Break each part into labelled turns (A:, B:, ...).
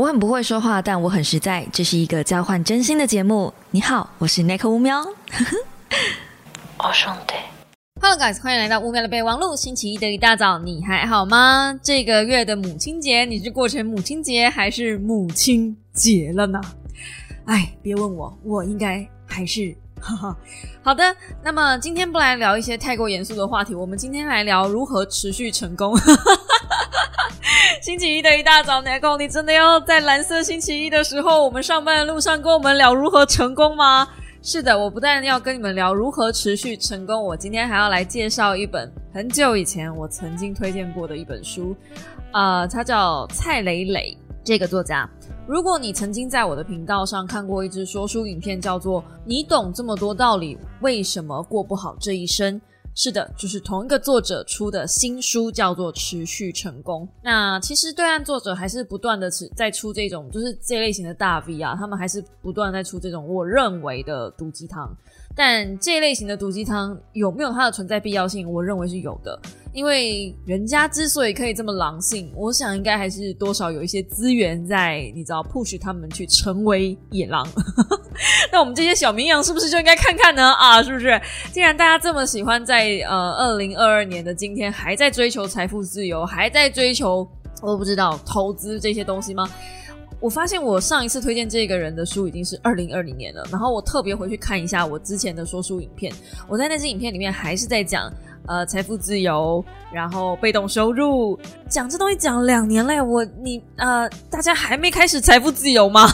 A: 我很不会说话，但我很实在。这是一个交换真心的节目。你好，我是奈克乌喵。
B: 我兄弟
C: ，Hello guys，欢迎来到乌喵的备忘录。星期一的一大早，你还好吗？这个月的母亲节，你是过成母亲节还是母亲节了呢？哎，别问我，我应该还是。哈哈，好的，那么今天不来聊一些太过严肃的话题，我们今天来聊如何持续成功。星期一的一大早 n i 你真的要在蓝色星期一的时候，我们上班的路上跟我们聊如何成功吗？是的，我不但要跟你们聊如何持续成功，我今天还要来介绍一本很久以前我曾经推荐过的一本书，呃，它叫蔡磊磊这个作家。如果你曾经在我的频道上看过一支说书影片，叫做《你懂这么多道理，为什么过不好这一生》。是的，就是同一个作者出的新书，叫做《持续成功》。那其实对岸作者还是不断的持在出这种，就是这类型的大 V 啊，他们还是不断在出这种我认为的毒鸡汤。但这类型的毒鸡汤有没有它的存在必要性？我认为是有的，因为人家之所以可以这么狼性，我想应该还是多少有一些资源在，你知道，push 他们去成为野狼。那我们这些小绵羊是不是就应该看看呢？啊，是不是？既然大家这么喜欢在呃二零二二年的今天还在追求财富自由，还在追求我不知道投资这些东西吗？我发现我上一次推荐这个人的书已经是二零二零年了，然后我特别回去看一下我之前的说书影片，我在那支影片里面还是在讲呃财富自由，然后被动收入，讲这东西讲两年了，我你呃大家还没开始财富自由吗？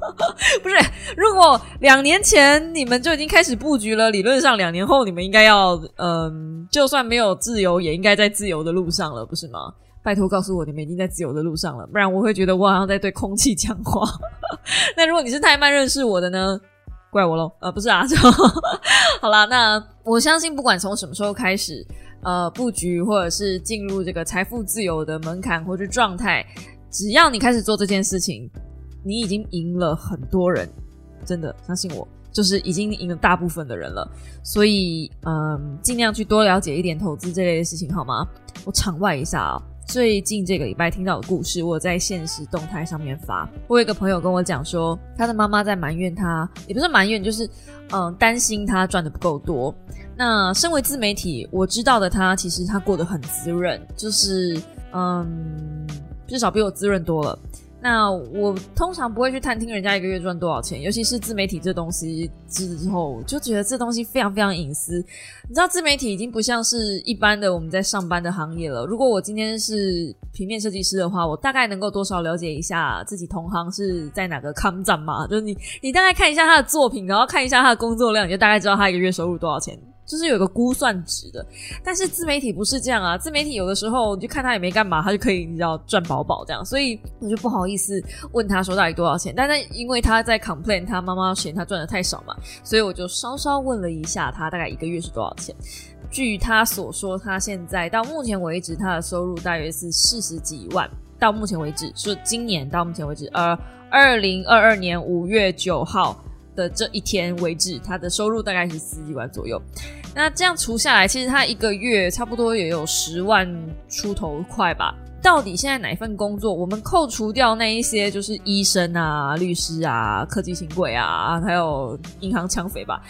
C: 不是，如果两年前你们就已经开始布局了，理论上两年后你们应该要嗯，就算没有自由，也应该在自由的路上了，不是吗？拜托告诉我，你们已经在自由的路上了，不然我会觉得我好像在对空气讲话。那如果你是太慢认识我的呢？怪我喽。呃，不是啊，就好啦。那我相信，不管从什么时候开始，呃，布局或者是进入这个财富自由的门槛或者状态，只要你开始做这件事情，你已经赢了很多人。真的，相信我，就是已经赢了大部分的人了。所以，嗯，尽量去多了解一点投资这类的事情，好吗？我场外一下啊。最近这个礼拜听到的故事，我在现实动态上面发。我有一个朋友跟我讲说，他的妈妈在埋怨他，也不是埋怨，就是嗯担心他赚的不够多。那身为自媒体，我知道的他，其实他过得很滋润，就是嗯至少比我滋润多了。那我通常不会去探听人家一个月赚多少钱，尤其是自媒体这东西之后，就觉得这东西非常非常隐私。你知道，自媒体已经不像是一般的我们在上班的行业了。如果我今天是平面设计师的话，我大概能够多少了解一下自己同行是在哪个康站嘛？就是你，你大概看一下他的作品，然后看一下他的工作量，你就大概知道他一个月收入多少钱。就是有个估算值的，但是自媒体不是这样啊！自媒体有的时候你就看他也没干嘛，他就可以你知道赚饱饱这样，所以我就不好意思问他说到底多少钱。但是因为他在 complain，他妈妈嫌他赚的太少嘛，所以我就稍稍问了一下他大概一个月是多少钱。据他所说，他现在到目前为止他的收入大约是四十几万。到目前为止，说今年到目前为止，呃，二零二二年五月九号。的这一天为止，他的收入大概是十几万左右。那这样除下来，其实他一个月差不多也有十万出头块吧。到底现在哪份工作，我们扣除掉那一些，就是医生啊、律师啊、科技新贵啊，还有银行抢匪吧？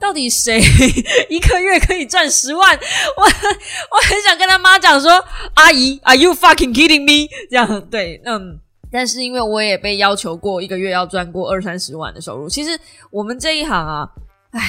C: 到底谁 一个月可以赚十万？我我很想跟他妈讲说：“阿姨，Are you fucking kidding me？” 这样对，嗯。但是因为我也被要求过一个月要赚过二三十万的收入，其实我们这一行啊，唉，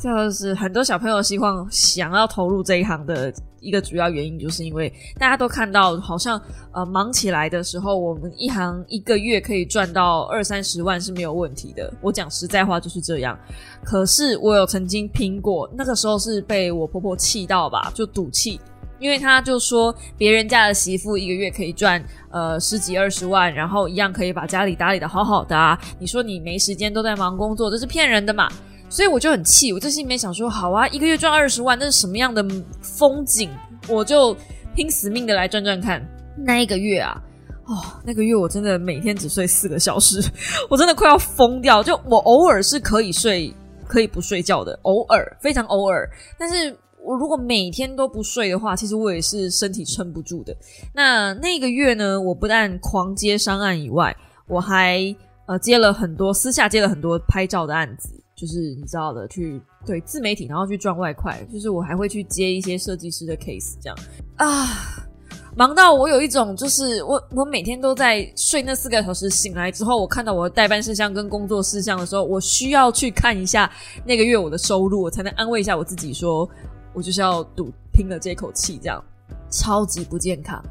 C: 就是很多小朋友希望想要投入这一行的一个主要原因，就是因为大家都看到好像呃忙起来的时候，我们一行一个月可以赚到二三十万是没有问题的。我讲实在话就是这样。可是我有曾经拼过，那个时候是被我婆婆气到吧，就赌气。因为他就说别人家的媳妇一个月可以赚呃十几二十万，然后一样可以把家里打理的好好的啊。你说你没时间都在忙工作，这是骗人的嘛？所以我就很气，我这心里面想说，好啊，一个月赚二十万，那是什么样的风景？我就拼死命的来赚赚看。那一个月啊，哦，那个月我真的每天只睡四个小时，我真的快要疯掉。就我偶尔是可以睡，可以不睡觉的，偶尔非常偶尔，但是。我如果每天都不睡的话，其实我也是身体撑不住的。那那个月呢，我不但狂接商案以外，我还呃接了很多私下接了很多拍照的案子，就是你知道的，去对自媒体，然后去赚外快。就是我还会去接一些设计师的 case，这样啊。忙到我有一种，就是我我每天都在睡那四个小时，醒来之后，我看到我的代办事项跟工作事项的时候，我需要去看一下那个月我的收入，我才能安慰一下我自己，说我就是要赌拼了这口气，这样超级不健康。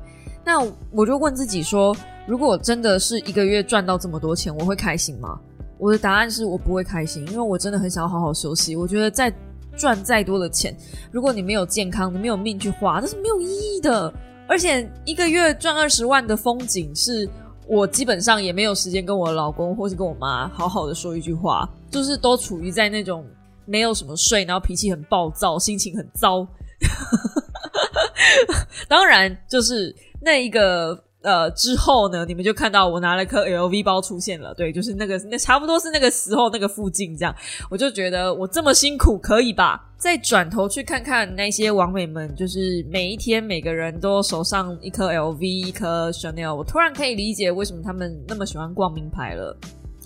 C: 那我就问自己说，如果真的是一个月赚到这么多钱，我会开心吗？我的答案是我不会开心，因为我真的很想要好好休息。我觉得再赚再多的钱，如果你没有健康，你没有命去花，那是没有意义的。而且一个月赚二十万的风景，是我基本上也没有时间跟我老公或是跟我妈好好的说一句话，就是都处于在那种没有什么睡，然后脾气很暴躁，心情很糟。当然，就是那一个。呃，之后呢，你们就看到我拿了颗 LV 包出现了，对，就是那个，那差不多是那个时候那个附近这样，我就觉得我这么辛苦可以吧？再转头去看看那些网美们，就是每一天每个人都手上一颗 LV，一颗 Chanel，我突然可以理解为什么他们那么喜欢逛名牌了。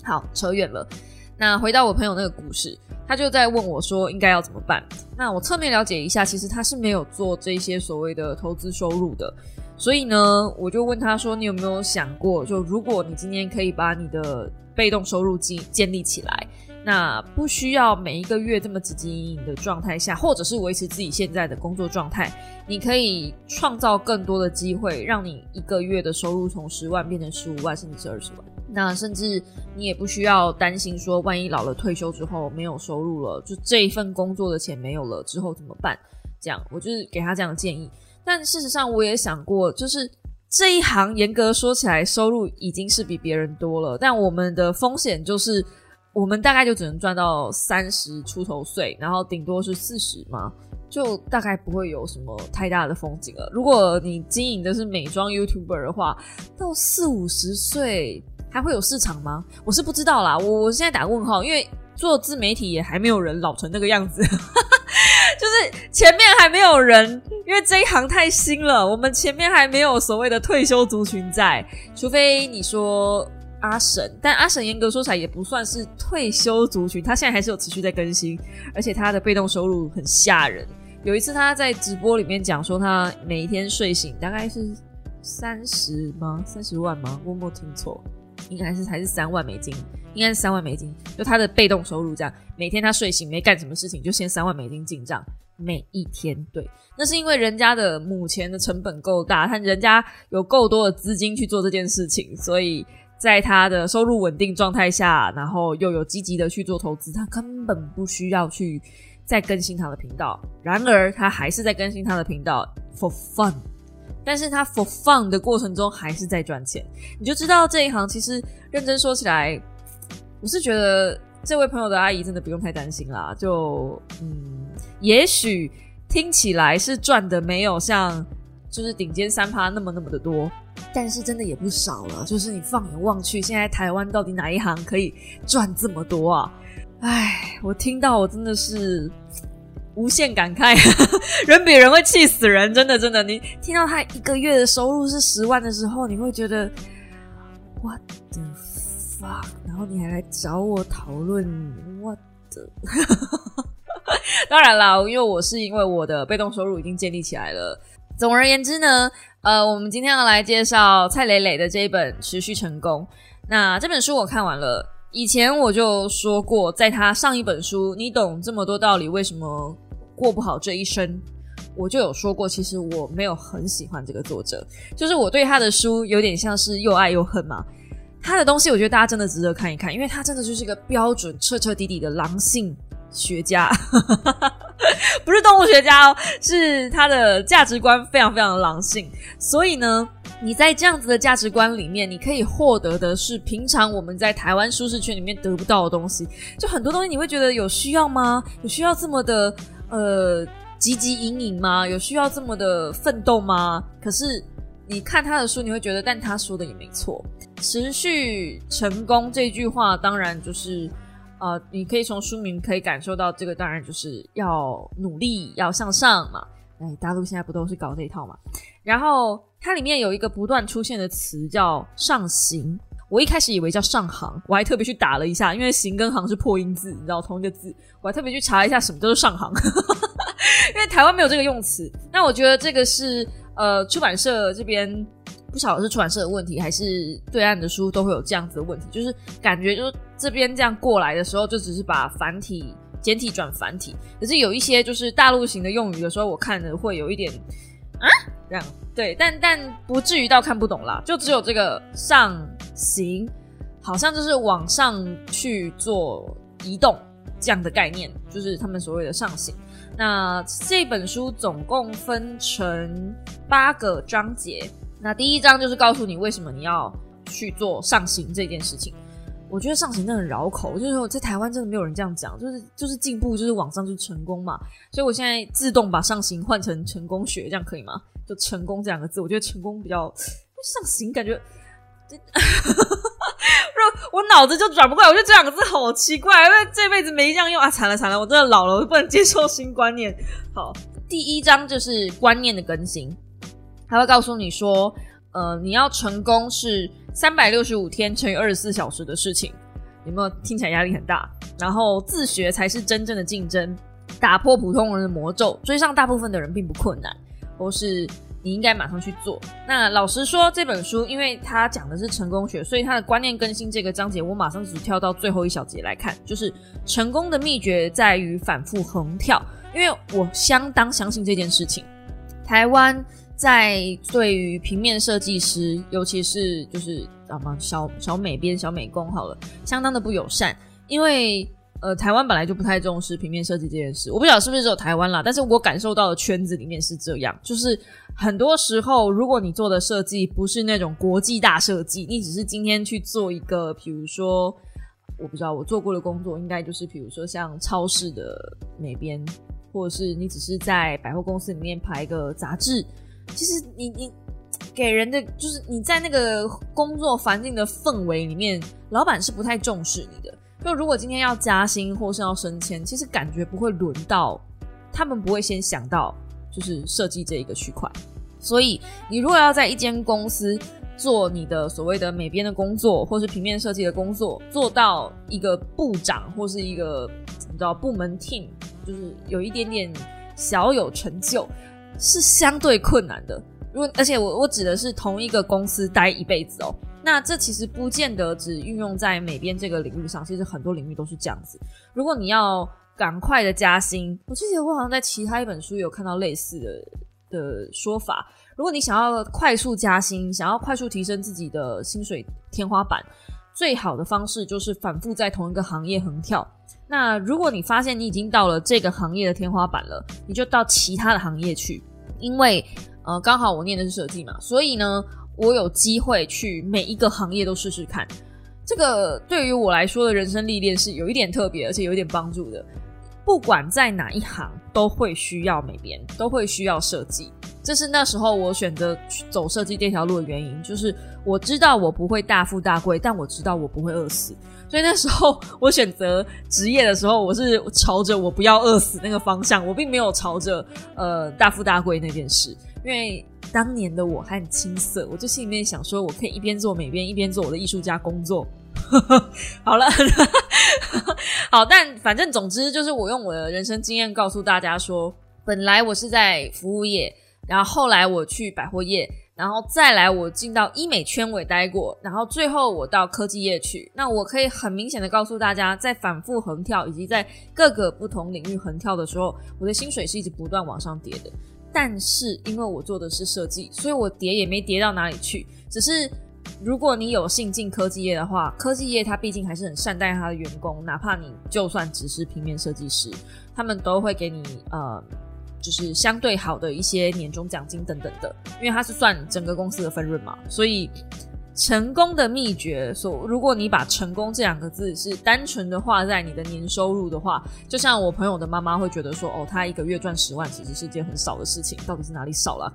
C: 好，扯远了，那回到我朋友那个故事，他就在问我说应该要怎么办？那我侧面了解一下，其实他是没有做这些所谓的投资收入的。所以呢，我就问他说：“你有没有想过，就如果你今天可以把你的被动收入建建立起来，那不需要每一个月这么汲汲营营的状态下，或者是维持自己现在的工作状态，你可以创造更多的机会，让你一个月的收入从十万变成十五万，甚至是二十万。那甚至你也不需要担心说，万一老了退休之后没有收入了，就这一份工作的钱没有了之后怎么办？这样，我就是给他这样的建议。”但事实上，我也想过，就是这一行严格说起来，收入已经是比别人多了。但我们的风险就是，我们大概就只能赚到三十出头岁，然后顶多是四十嘛，就大概不会有什么太大的风景了。如果你经营的是美妆 YouTuber 的话，到四五十岁还会有市场吗？我是不知道啦。我我现在打问号，因为做自媒体也还没有人老成那个样子。就是前面还没有人，因为这一行太新了，我们前面还没有所谓的退休族群在，除非你说阿神，但阿神严格说起来也不算是退休族群，他现在还是有持续在更新，而且他的被动收入很吓人。有一次他在直播里面讲说，他每一天睡醒大概是三十吗？三十万吗？我没听错，应该是还是三万美金。应该是三万美金，就他的被动收入这样，每天他睡醒没干什么事情，就先三万美金进账，每一天。对，那是因为人家的母钱的成本够大，他人家有够多的资金去做这件事情，所以在他的收入稳定状态下，然后又有积极的去做投资，他根本不需要去再更新他的频道。然而，他还是在更新他的频道 for fun，但是他 for fun 的过程中还是在赚钱，你就知道这一行其实认真说起来。我是觉得这位朋友的阿姨真的不用太担心啦，就嗯，也许听起来是赚的没有像就是顶尖三趴那么那么的多，但是真的也不少了。就是你放眼望去，现在台湾到底哪一行可以赚这么多啊？唉，我听到我真的是无限感慨，人比人会气死人，真的真的。你听到他一个月的收入是十万的时候，你会觉得 What the fuck？然后你还来找我讨论我的，当然啦，因为我是因为我的被动收入已经建立起来了。总而言之呢，呃，我们今天要来介绍蔡磊磊的这一本《持续成功》。那这本书我看完了，以前我就说过，在他上一本书《你懂这么多道理，为什么过不好这一生》，我就有说过，其实我没有很喜欢这个作者，就是我对他的书有点像是又爱又恨嘛。他的东西，我觉得大家真的值得看一看，因为他真的就是一个标准、彻彻底底的狼性学家，不是动物学家哦，是他的价值观非常非常的狼性。所以呢，你在这样子的价值观里面，你可以获得的是平常我们在台湾舒适圈里面得不到的东西。就很多东西，你会觉得有需要吗？有需要这么的呃汲汲营营吗？有需要这么的奋斗吗？可是。你看他的书，你会觉得，但他说的也没错。持续成功这句话，当然就是，呃，你可以从书名可以感受到，这个当然就是要努力，要向上嘛。哎，大陆现在不都是搞这一套嘛？然后它里面有一个不断出现的词叫“上行”，我一开始以为叫上行，我还特别去打了一下，因为行跟行是破音字，你知道同一个字，我还特别去查一下什么叫做上行，因为台湾没有这个用词。那我觉得这个是呃出版社这边不晓得是出版社的问题，还是对岸的书都会有这样子的问题，就是感觉就是这边这样过来的时候，就只是把繁体简体转繁体，可是有一些就是大陆型的用语的时候，我看的会有一点啊这样。对，但但不至于到看不懂啦，就只有这个上行，好像就是往上去做移动这样的概念，就是他们所谓的上行。那这本书总共分成八个章节，那第一章就是告诉你为什么你要去做上行这件事情。我觉得上行真的很绕口，就是说在台湾真的没有人这样讲，就是就是进步，就是往上就是成功嘛。所以我现在自动把上行换成成功学，这样可以吗？就成功这两个字，我觉得成功比较上行，感觉，我脑子就转不过来。我觉得这两个字好奇怪，因为这辈子没这样用啊！惨了惨了，我真的老了，我不能接受新观念。好，第一章就是观念的更新，他会告诉你说，呃，你要成功是三百六十五天乘以二十四小时的事情，有没有听起来压力很大？然后自学才是真正的竞争，打破普通人的魔咒，追上大部分的人并不困难。或是你应该马上去做。那老实说，这本书因为它讲的是成功学，所以它的观念更新这个章节，我马上只跳到最后一小节来看，就是成功的秘诀在于反复横跳。因为我相当相信这件事情。台湾在对于平面设计师，尤其是就是啊嘛小小美编、小美工，好了，相当的不友善，因为。呃，台湾本来就不太重视平面设计这件事，我不晓得是不是只有台湾啦，但是我感受到的圈子里面是这样，就是很多时候，如果你做的设计不是那种国际大设计，你只是今天去做一个，比如说，我不知道我做过的工作，应该就是比如说像超市的美编，或者是你只是在百货公司里面排一个杂志，其实你你给人的就是你在那个工作环境的氛围里面，老板是不太重视你的。就如果今天要加薪或是要升迁，其实感觉不会轮到他们，不会先想到就是设计这一个区块。所以你如果要在一间公司做你的所谓的美编的工作，或是平面设计的工作，做到一个部长或是一个你知道部门 team，就是有一点点小有成就，是相对困难的。如果而且我我指的是同一个公司待一辈子哦。那这其实不见得只运用在美编这个领域上，其实很多领域都是这样子。如果你要赶快的加薪，我记得我好像在其他一本书有看到类似的的说法。如果你想要快速加薪，想要快速提升自己的薪水天花板，最好的方式就是反复在同一个行业横跳。那如果你发现你已经到了这个行业的天花板了，你就到其他的行业去，因为呃，刚好我念的是设计嘛，所以呢。我有机会去每一个行业都试试看，这个对于我来说的人生历练是有一点特别，而且有一点帮助的。不管在哪一行，都会需要美编，都会需要设计。这是那时候我选择走设计这条路的原因，就是我知道我不会大富大贵，但我知道我不会饿死。所以那时候我选择职业的时候，我是朝着我不要饿死那个方向，我并没有朝着呃大富大贵那件事，因为。当年的我还很青涩，我就心里面想说，我可以一边做美编，一边做我的艺术家工作。好了，好，但反正总之就是我用我的人生经验告诉大家说，本来我是在服务业，然后后来我去百货业，然后再来我进到医美圈我也待过，然后最后我到科技业去。那我可以很明显的告诉大家，在反复横跳以及在各个不同领域横跳的时候，我的薪水是一直不断往上叠的。但是因为我做的是设计，所以我叠也没叠到哪里去。只是如果你有幸进科技业的话，科技业它毕竟还是很善待他的员工，哪怕你就算只是平面设计师，他们都会给你呃，就是相对好的一些年终奖金等等的，因为它是算整个公司的分润嘛，所以。成功的秘诀，所如果你把“成功”这两个字是单纯的画在你的年收入的话，就像我朋友的妈妈会觉得说：“哦，他一个月赚十万，其实是件很少的事情，到底是哪里少了？”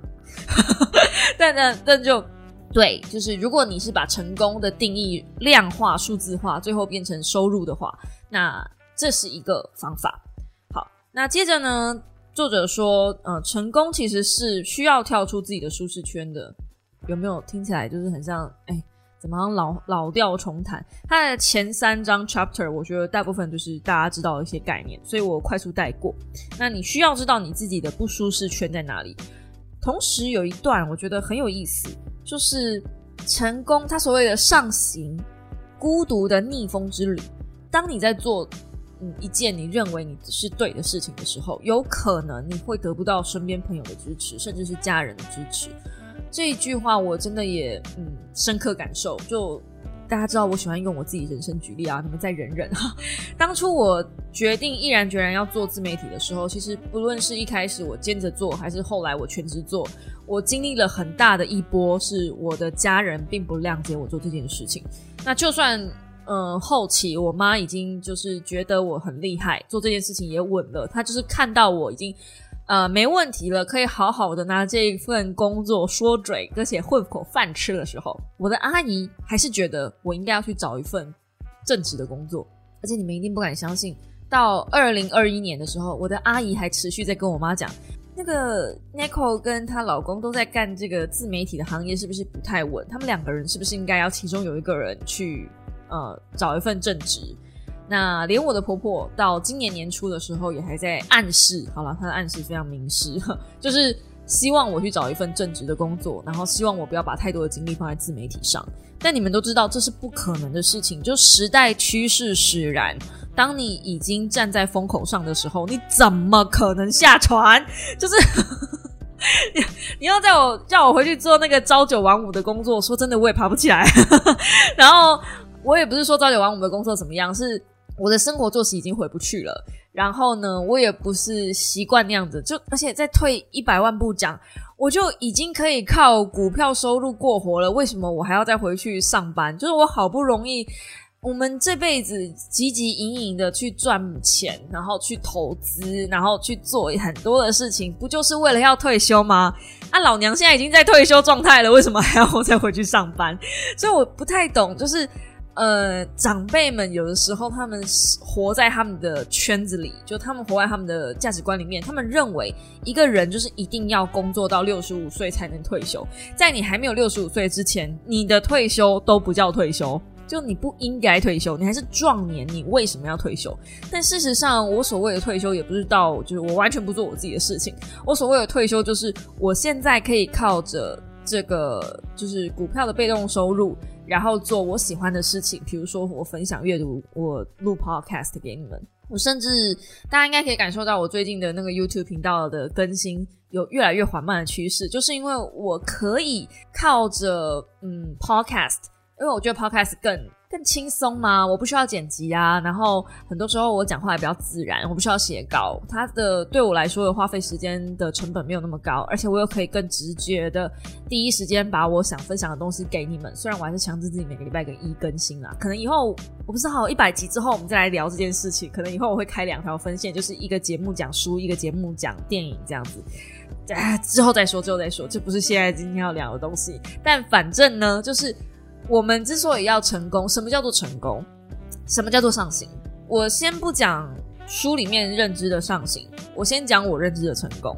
C: 但但但就对，就是如果你是把成功的定义量化、数字化，最后变成收入的话，那这是一个方法。好，那接着呢，作者说：“呃，成功其实是需要跳出自己的舒适圈的。”有没有听起来就是很像？哎，怎么样老老调重弹？它的前三章 chapter，我觉得大部分就是大家知道的一些概念，所以我快速带过。那你需要知道你自己的不舒适圈在哪里。同时有一段我觉得很有意思，就是成功，它所谓的上行孤独的逆风之旅。当你在做嗯一件你认为你是对的事情的时候，有可能你会得不到身边朋友的支持，甚至是家人的支持。这一句话我真的也嗯深刻感受。就大家知道我喜欢用我自己人生举例啊，你们再忍忍哈。当初我决定毅然决然要做自媒体的时候，其实不论是一开始我兼着做，还是后来我全职做，我经历了很大的一波，是我的家人并不谅解我做这件事情。那就算嗯后期我妈已经就是觉得我很厉害，做这件事情也稳了，她就是看到我已经。呃，没问题了，可以好好的拿这一份工作说嘴，而且混口饭吃的时候，我的阿姨还是觉得我应该要去找一份正职的工作。而且你们一定不敢相信，到二零二一年的时候，我的阿姨还持续在跟我妈讲，那个 n i c o 跟她老公都在干这个自媒体的行业，是不是不太稳？他们两个人是不是应该要其中有一个人去呃找一份正职？那连我的婆婆到今年年初的时候也还在暗示，好了，她的暗示非常明示，就是希望我去找一份正职的工作，然后希望我不要把太多的精力放在自媒体上。但你们都知道这是不可能的事情，就时代趋势使然。当你已经站在风口上的时候，你怎么可能下船？就是 你要叫我叫我回去做那个朝九晚五的工作，说真的我也爬不起来。然后我也不是说朝九晚五的工作怎么样，是。我的生活作息已经回不去了，然后呢，我也不是习惯那样子，就而且再退一百万步讲，我就已经可以靠股票收入过活了，为什么我还要再回去上班？就是我好不容易，我们这辈子汲汲营营的去赚钱，然后去投资，然后去做很多的事情，不就是为了要退休吗？啊，老娘现在已经在退休状态了，为什么还要再回去上班？所以我不太懂，就是。呃，长辈们有的时候他们活在他们的圈子里，就他们活在他们的价值观里面，他们认为一个人就是一定要工作到六十五岁才能退休，在你还没有六十五岁之前，你的退休都不叫退休，就你不应该退休，你还是壮年，你为什么要退休？但事实上，我所谓的退休也不是到就是我完全不做我自己的事情，我所谓的退休就是我现在可以靠着这个就是股票的被动收入。然后做我喜欢的事情，比如说我分享阅读，我录 podcast 给你们。我甚至大家应该可以感受到，我最近的那个 YouTube 频道的更新有越来越缓慢的趋势，就是因为我可以靠着嗯 podcast，因为我觉得 podcast 更。更轻松吗？我不需要剪辑啊，然后很多时候我讲话也比较自然，我不需要写稿。它的对我来说的花费时间的成本没有那么高，而且我又可以更直觉的第一时间把我想分享的东西给你们。虽然我还是强制自己每个礼拜跟一更新啦，可能以后我不知道一百集之后我们再来聊这件事情。可能以后我会开两条分线，就是一个节目讲书，一个节目讲电影这样子。之后再说，之后再说，这不是现在今天要聊的东西。但反正呢，就是。我们之所以要成功，什么叫做成功？什么叫做上行？我先不讲书里面认知的上行，我先讲我认知的成功。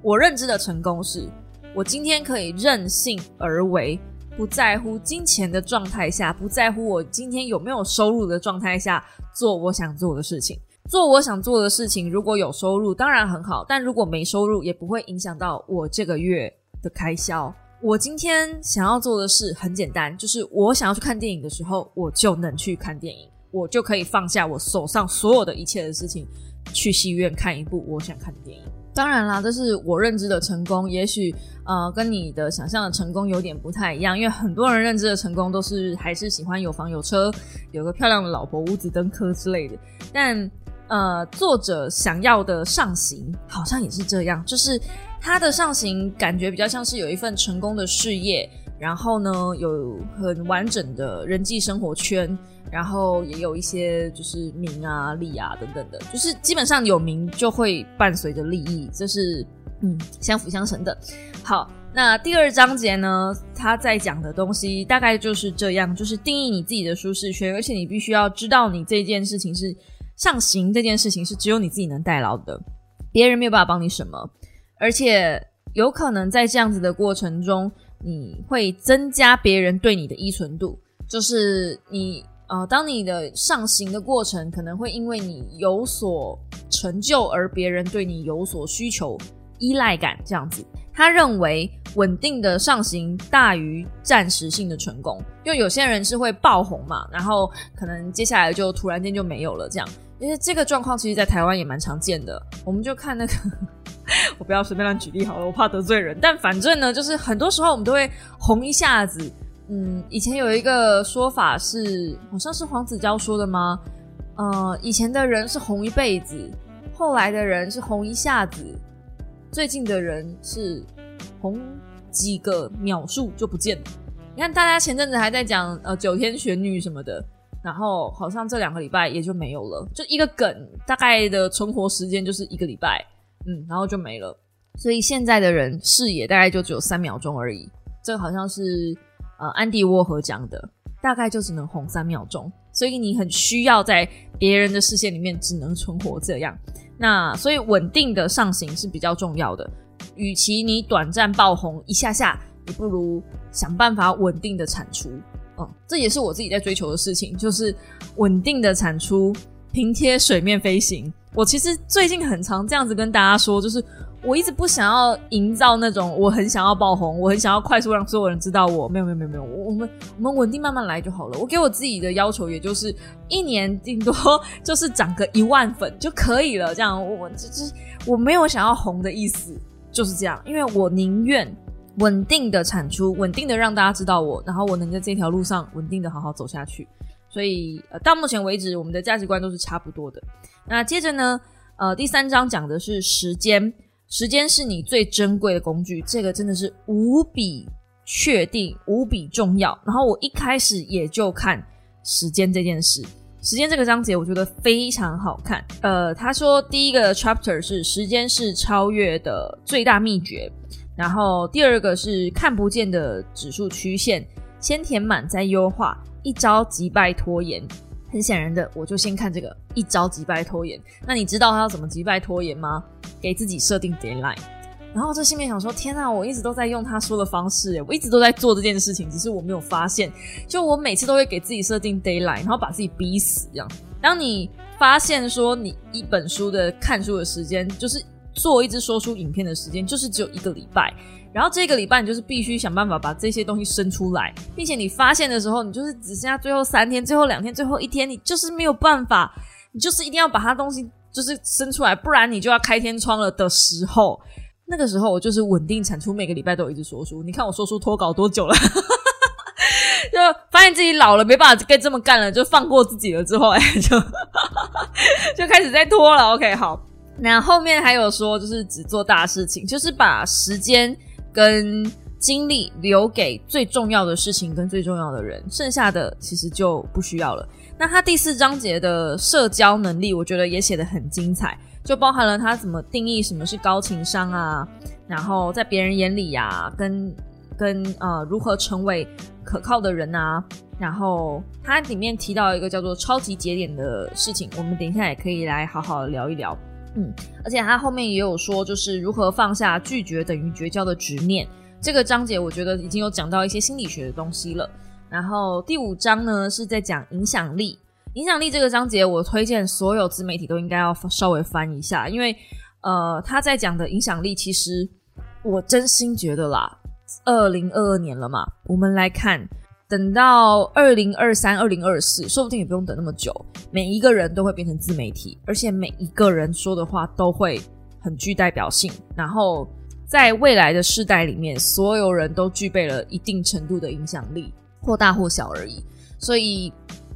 C: 我认知的成功是，我今天可以任性而为，不在乎金钱的状态下，不在乎我今天有没有收入的状态下，做我想做的事情。做我想做的事情，如果有收入，当然很好；但如果没收入，也不会影响到我这个月的开销。我今天想要做的事很简单，就是我想要去看电影的时候，我就能去看电影，我就可以放下我手上所有的一切的事情，去戏院看一部我想看的电影。当然啦，这是我认知的成功，也许呃跟你的想象的成功有点不太一样，因为很多人认知的成功都是还是喜欢有房有车，有个漂亮的老婆，五子登科之类的。但呃，作者想要的上行好像也是这样，就是。他的上行感觉比较像是有一份成功的事业，然后呢有很完整的人际生活圈，然后也有一些就是名啊利啊等等的，就是基本上有名就会伴随着利益，这是嗯相辅相成的。好，那第二章节呢，他在讲的东西大概就是这样，就是定义你自己的舒适圈，而且你必须要知道你这件事情是上行这件事情是只有你自己能代劳的，别人没有办法帮你什么。而且有可能在这样子的过程中，你会增加别人对你的依存度。就是你呃，当你的上行的过程，可能会因为你有所成就而别人对你有所需求、依赖感这样子。他认为稳定的上行大于暂时性的成功，因为有些人是会爆红嘛，然后可能接下来就突然间就没有了这样。因为这个状况其实，在台湾也蛮常见的。我们就看那个，我不要随便乱举例好了，我怕得罪人。但反正呢，就是很多时候我们都会红一下子。嗯，以前有一个说法是，好像是黄子佼说的吗？呃，以前的人是红一辈子，后来的人是红一下子，最近的人是红几个秒数就不见了。你看，大家前阵子还在讲呃九天玄女什么的。然后好像这两个礼拜也就没有了，就一个梗，大概的存活时间就是一个礼拜，嗯，然后就没了。所以现在的人视野大概就只有三秒钟而已。这个好像是呃安迪沃荷讲的，大概就只能红三秒钟。所以你很需要在别人的视线里面只能存活这样。那所以稳定的上行是比较重要的。与其你短暂爆红一下下，你不如想办法稳定的产出。嗯，这也是我自己在追求的事情，就是稳定的产出，平贴水面飞行。我其实最近很常这样子跟大家说，就是我一直不想要营造那种我很想要爆红，我很想要快速让所有人知道我。没有没有没有没有，我们我们稳定慢慢来就好了。我给我自己的要求，也就是一年顶多 就是涨个一万粉就可以了。这样，我就是我没有想要红的意思，就是这样，因为我宁愿。稳定的产出，稳定的让大家知道我，然后我能在这条路上稳定的好好走下去。所以，呃，到目前为止，我们的价值观都是差不多的。那接着呢，呃，第三章讲的是时间，时间是你最珍贵的工具，这个真的是无比确定、无比重要。然后我一开始也就看时间这件事，时间这个章节我觉得非常好看。呃，他说第一个 chapter 是时间是超越的最大秘诀。然后第二个是看不见的指数曲线，先填满再优化，一招击败拖延。很显然的，我就先看这个一招击败拖延。那你知道他要怎么击败拖延吗？给自己设定 deadline。然后这心里面想说：天啊，我一直都在用他说的方式，我一直都在做这件事情，只是我没有发现。就我每次都会给自己设定 deadline，然后把自己逼死这样。当你发现说你一本书的看书的时间就是。做一支说书影片的时间就是只有一个礼拜，然后这个礼拜你就是必须想办法把这些东西生出来，并且你发现的时候，你就是只剩下最后三天、最后两天、最后一天，你就是没有办法，你就是一定要把它东西就是生出来，不然你就要开天窗了的时候，那个时候我就是稳定产出，每个礼拜都有一直说书。你看我说书拖稿多久了？就发现自己老了，没办法再这么干了，就放过自己了之后，哎，就 就开始在拖了。OK，好。那后面还有说，就是只做大事情，就是把时间跟精力留给最重要的事情跟最重要的人，剩下的其实就不需要了。那他第四章节的社交能力，我觉得也写得很精彩，就包含了他怎么定义什么是高情商啊，然后在别人眼里呀，跟跟呃如何成为可靠的人啊，然后它里面提到一个叫做超级节点的事情，我们等一下也可以来好好聊一聊。嗯，而且他后面也有说，就是如何放下拒绝等于绝交的执念。这个章节我觉得已经有讲到一些心理学的东西了。然后第五章呢是在讲影响力。影响力这个章节，我推荐所有自媒体都应该要稍微翻一下，因为呃他在讲的影响力，其实我真心觉得啦，二零二二年了嘛，我们来看。等到二零二三、二零二四，说不定也不用等那么久。每一个人都会变成自媒体，而且每一个人说的话都会很具代表性。然后在未来的世代里面，所有人都具备了一定程度的影响力，或大或小而已。所以，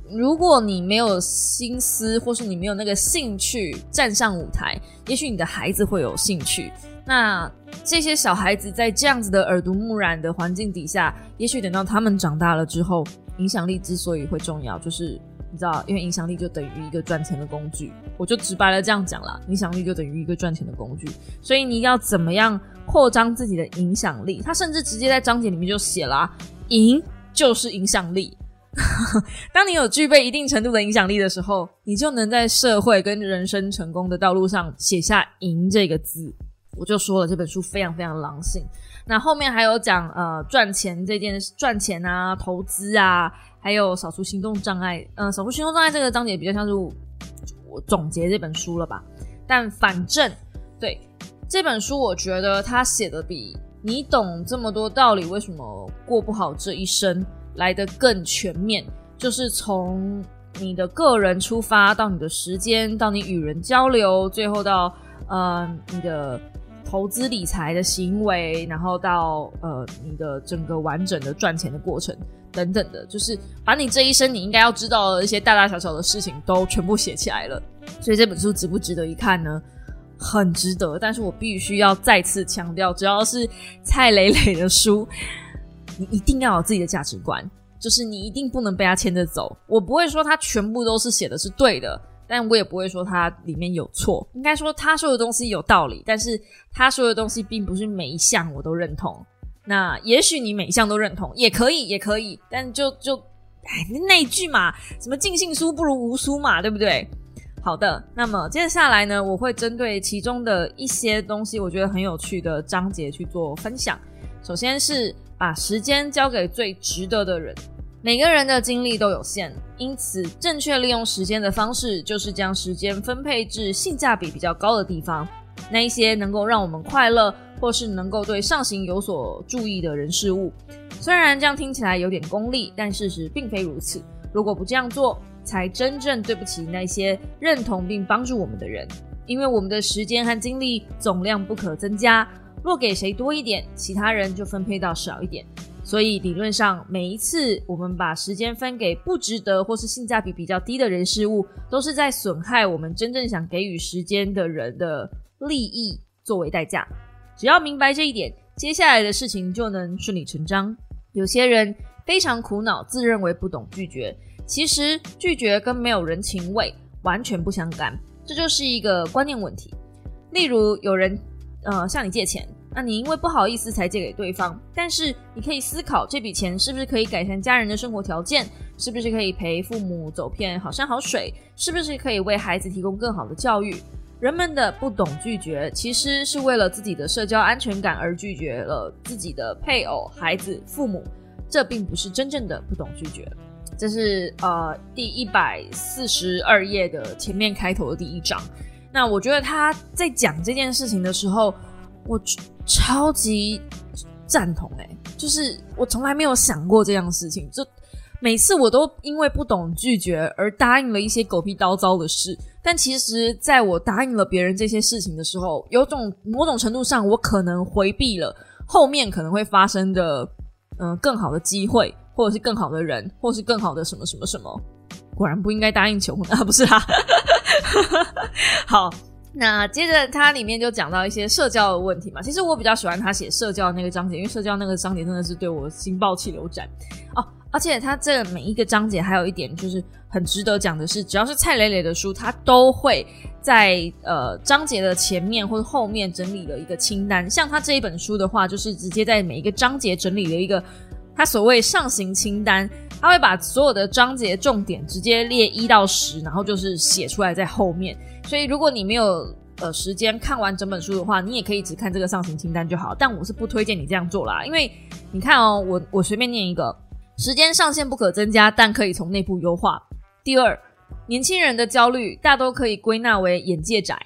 C: 如果你没有心思，或是你没有那个兴趣站上舞台，也许你的孩子会有兴趣。那这些小孩子在这样子的耳濡目染的环境底下，也许等到他们长大了之后，影响力之所以会重要，就是你知道，因为影响力就等于一个赚钱的工具。我就直白了这样讲啦，影响力就等于一个赚钱的工具。所以你要怎么样扩张自己的影响力？他甚至直接在章节里面就写了，赢就是影响力。当你有具备一定程度的影响力的时候，你就能在社会跟人生成功的道路上写下“赢”这个字。我就说了，这本书非常非常狼性。那后面还有讲呃赚钱这件事，赚钱啊，投资啊，还有扫除行动障碍。嗯，扫除行动障碍这个章节比较像是我总结这本书了吧？但反正对这本书，我觉得他写的比你懂这么多道理，为什么过不好这一生来的更全面。就是从你的个人出发，到你的时间，到你与人交流，最后到呃你的投资理财的行为，然后到呃你的整个完整的赚钱的过程等等的，就是把你这一生你应该要知道的一些大大小小的事情都全部写起来了。所以这本书值不值得一看呢？很值得。但是我必须要再次强调，只要是蔡磊磊的书，你一定要有自己的价值观。就是你一定不能被他牵着走。我不会说他全部都是写的是对的，但我也不会说他里面有错。应该说他说的东西有道理，但是他说的东西并不是每一项我都认同。那也许你每一项都认同，也可以，也可以。但就就哎那句嘛，什么尽信书不如无书嘛，对不对？好的，那么接下来呢，我会针对其中的一些东西，我觉得很有趣的章节去做分享。首先是。把时间交给最值得的人。每个人的精力都有限，因此正确利用时间的方式就是将时间分配至性价比比较高的地方。那一些能够让我们快乐，或是能够对上行有所注意的人事物。虽然这样听起来有点功利，但事实并非如此。如果不这样做，才真正对不起那些认同并帮助我们的人，因为我们的时间和精力总量不可增加。若给谁多一点，其他人就分配到少一点。所以理论上，每一次我们把时间分给不值得或是性价比比较低的人事物，都是在损害我们真正想给予时间的人的利益作为代价。只要明白这一点，接下来的事情就能顺理成章。有些人非常苦恼，自认为不懂拒绝，其实拒绝跟没有人情味完全不相干，这就是一个观念问题。例如有人。呃，向你借钱，那你因为不好意思才借给对方，但是你可以思考这笔钱是不是可以改善家人的生活条件，是不是可以陪父母走遍好山好水，是不是可以为孩子提供更好的教育？人们的不懂拒绝，其实是为了自己的社交安全感而拒绝了自己的配偶、孩子、父母，这并不是真正的不懂拒绝。这是呃第一百四十二页的前面开头的第一章。那我觉得他在讲这件事情的时候，我超级赞同哎，就是我从来没有想过这样的事情，就每次我都因为不懂拒绝而答应了一些狗屁叨糟的事，但其实在我答应了别人这些事情的时候，有种某种程度上，我可能回避了后面可能会发生的嗯更好的机会，或者是更好的人，或是更好的什么什么什么。果然不应该答应求婚啊，不是啊。好，那接着它里面就讲到一些社交的问题嘛。其实我比较喜欢他写社交那个章节，因为社交那个章节真的是对我心爆气流斩哦。而且他这每一个章节还有一点就是很值得讲的是，只要是蔡磊磊的书，他都会在呃章节的前面或者后面整理了一个清单。像他这一本书的话，就是直接在每一个章节整理了一个他所谓上行清单。他会把所有的章节重点直接列一到十，然后就是写出来在后面。所以如果你没有呃时间看完整本书的话，你也可以只看这个上行清单就好。但我是不推荐你这样做啦，因为你看哦，我我随便念一个：时间上限不可增加，但可以从内部优化。第二，年轻人的焦虑大都可以归纳为眼界窄。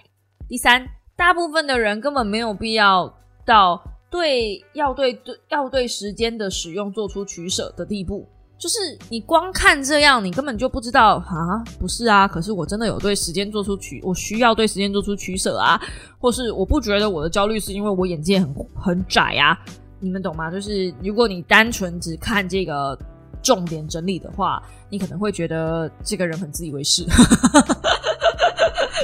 C: 第三，大部分的人根本没有必要到对要对对要对时间的使用做出取舍的地步。就是你光看这样，你根本就不知道啊，不是啊？可是我真的有对时间做出取，我需要对时间做出取舍啊，或是我不觉得我的焦虑是因为我眼界很很窄啊，你们懂吗？就是如果你单纯只看这个重点整理的话，你可能会觉得这个人很自以为是。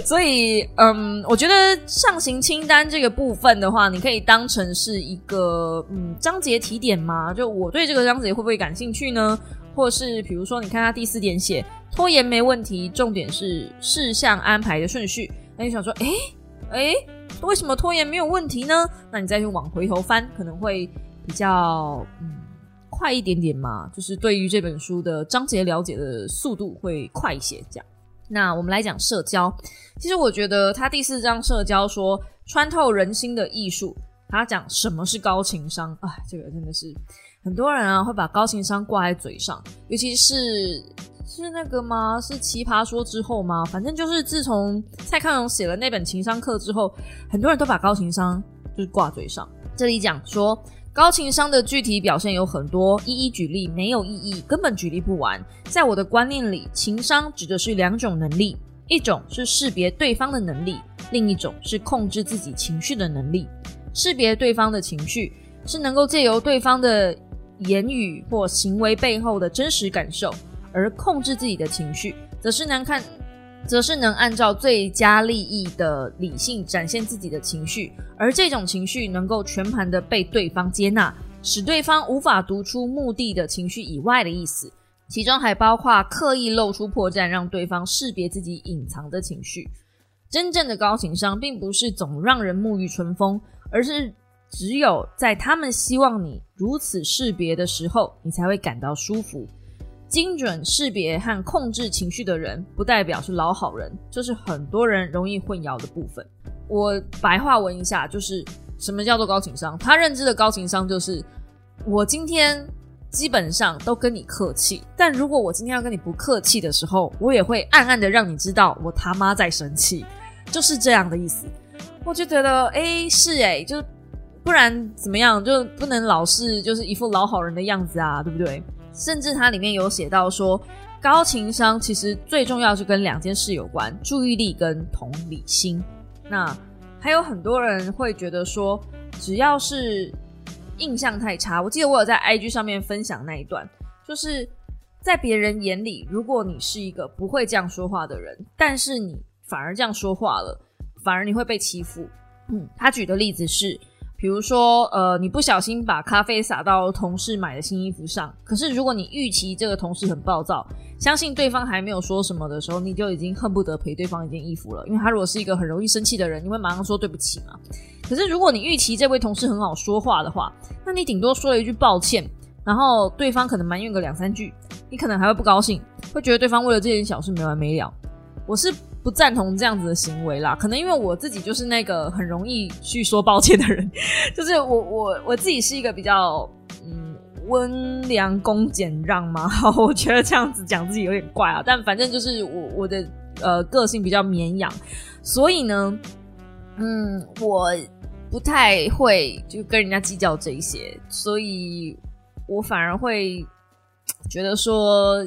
C: 所以，嗯，我觉得上行清单这个部分的话，你可以当成是一个嗯章节提点嘛。就我对这个章节会不会感兴趣呢？或是比如说，你看他第四点写拖延没问题，重点是事项安排的顺序。那你想说，哎哎，为什么拖延没有问题呢？那你再去往回头翻，可能会比较嗯快一点点嘛。就是对于这本书的章节了解的速度会快一些，这样。那我们来讲社交，其实我觉得他第四章社交说穿透人心的艺术，他讲什么是高情商啊，这个真的是很多人啊会把高情商挂在嘴上，尤其是是那个吗？是奇葩说之后吗？反正就是自从蔡康永写了那本情商课之后，很多人都把高情商就是挂嘴上。这里讲说高情商的具体表现有很多，一一举例没有意义，根本举例不完。在我的观念里，情商指的是两种能力，一种是识别对方的能力，另一种是控制自己情绪的能力。识别对方的情绪，是能够借由对方的言语或行为背后的真实感受，而控制自己的情绪，则是能看，则是能按照最佳利益的理性展现自己的情绪，而这种情绪能够全盘的被对方接纳，使对方无法读出目的的情绪以外的意思，其中还包括刻意露出破绽，让对方识别自己隐藏的情绪。真正的高情商，并不是总让人沐浴春风。而是只有在他们希望你如此识别的时候，你才会感到舒服。精准识别和控制情绪的人，不代表是老好人，这是很多人容易混淆的部分。我白话文一下，就是什么叫做高情商？他认知的高情商就是，我今天基本上都跟你客气，但如果我今天要跟你不客气的时候，我也会暗暗的让你知道我他妈在生气，就是这样的意思。我就觉得，哎，是哎，就不然怎么样，就不能老是就是一副老好人的样子啊，对不对？甚至它里面有写到说，高情商其实最重要是跟两件事有关：注意力跟同理心。那还有很多人会觉得说，只要是印象太差，我记得我有在 IG 上面分享那一段，就是在别人眼里，如果你是一个不会这样说话的人，但是你反而这样说话了。反而你会被欺负。嗯，他举的例子是，比如说，呃，你不小心把咖啡洒到同事买的新衣服上，可是如果你预期这个同事很暴躁，相信对方还没有说什么的时候，你就已经恨不得赔对方一件衣服了，因为他如果是一个很容易生气的人，你会马上说对不起嘛。可是如果你预期这位同事很好说话的话，那你顶多说了一句抱歉，然后对方可能埋怨个两三句，你可能还会不高兴，会觉得对方为了这件小事没完没了。我是。不赞同这样子的行为啦，可能因为我自己就是那个很容易去说抱歉的人，就是我我我自己是一个比较嗯温良恭俭让嘛，我觉得这样子讲自己有点怪啊，但反正就是我我的呃个性比较绵羊，所以呢，嗯，我不太会就跟人家计较这一些，所以我反而会觉得说，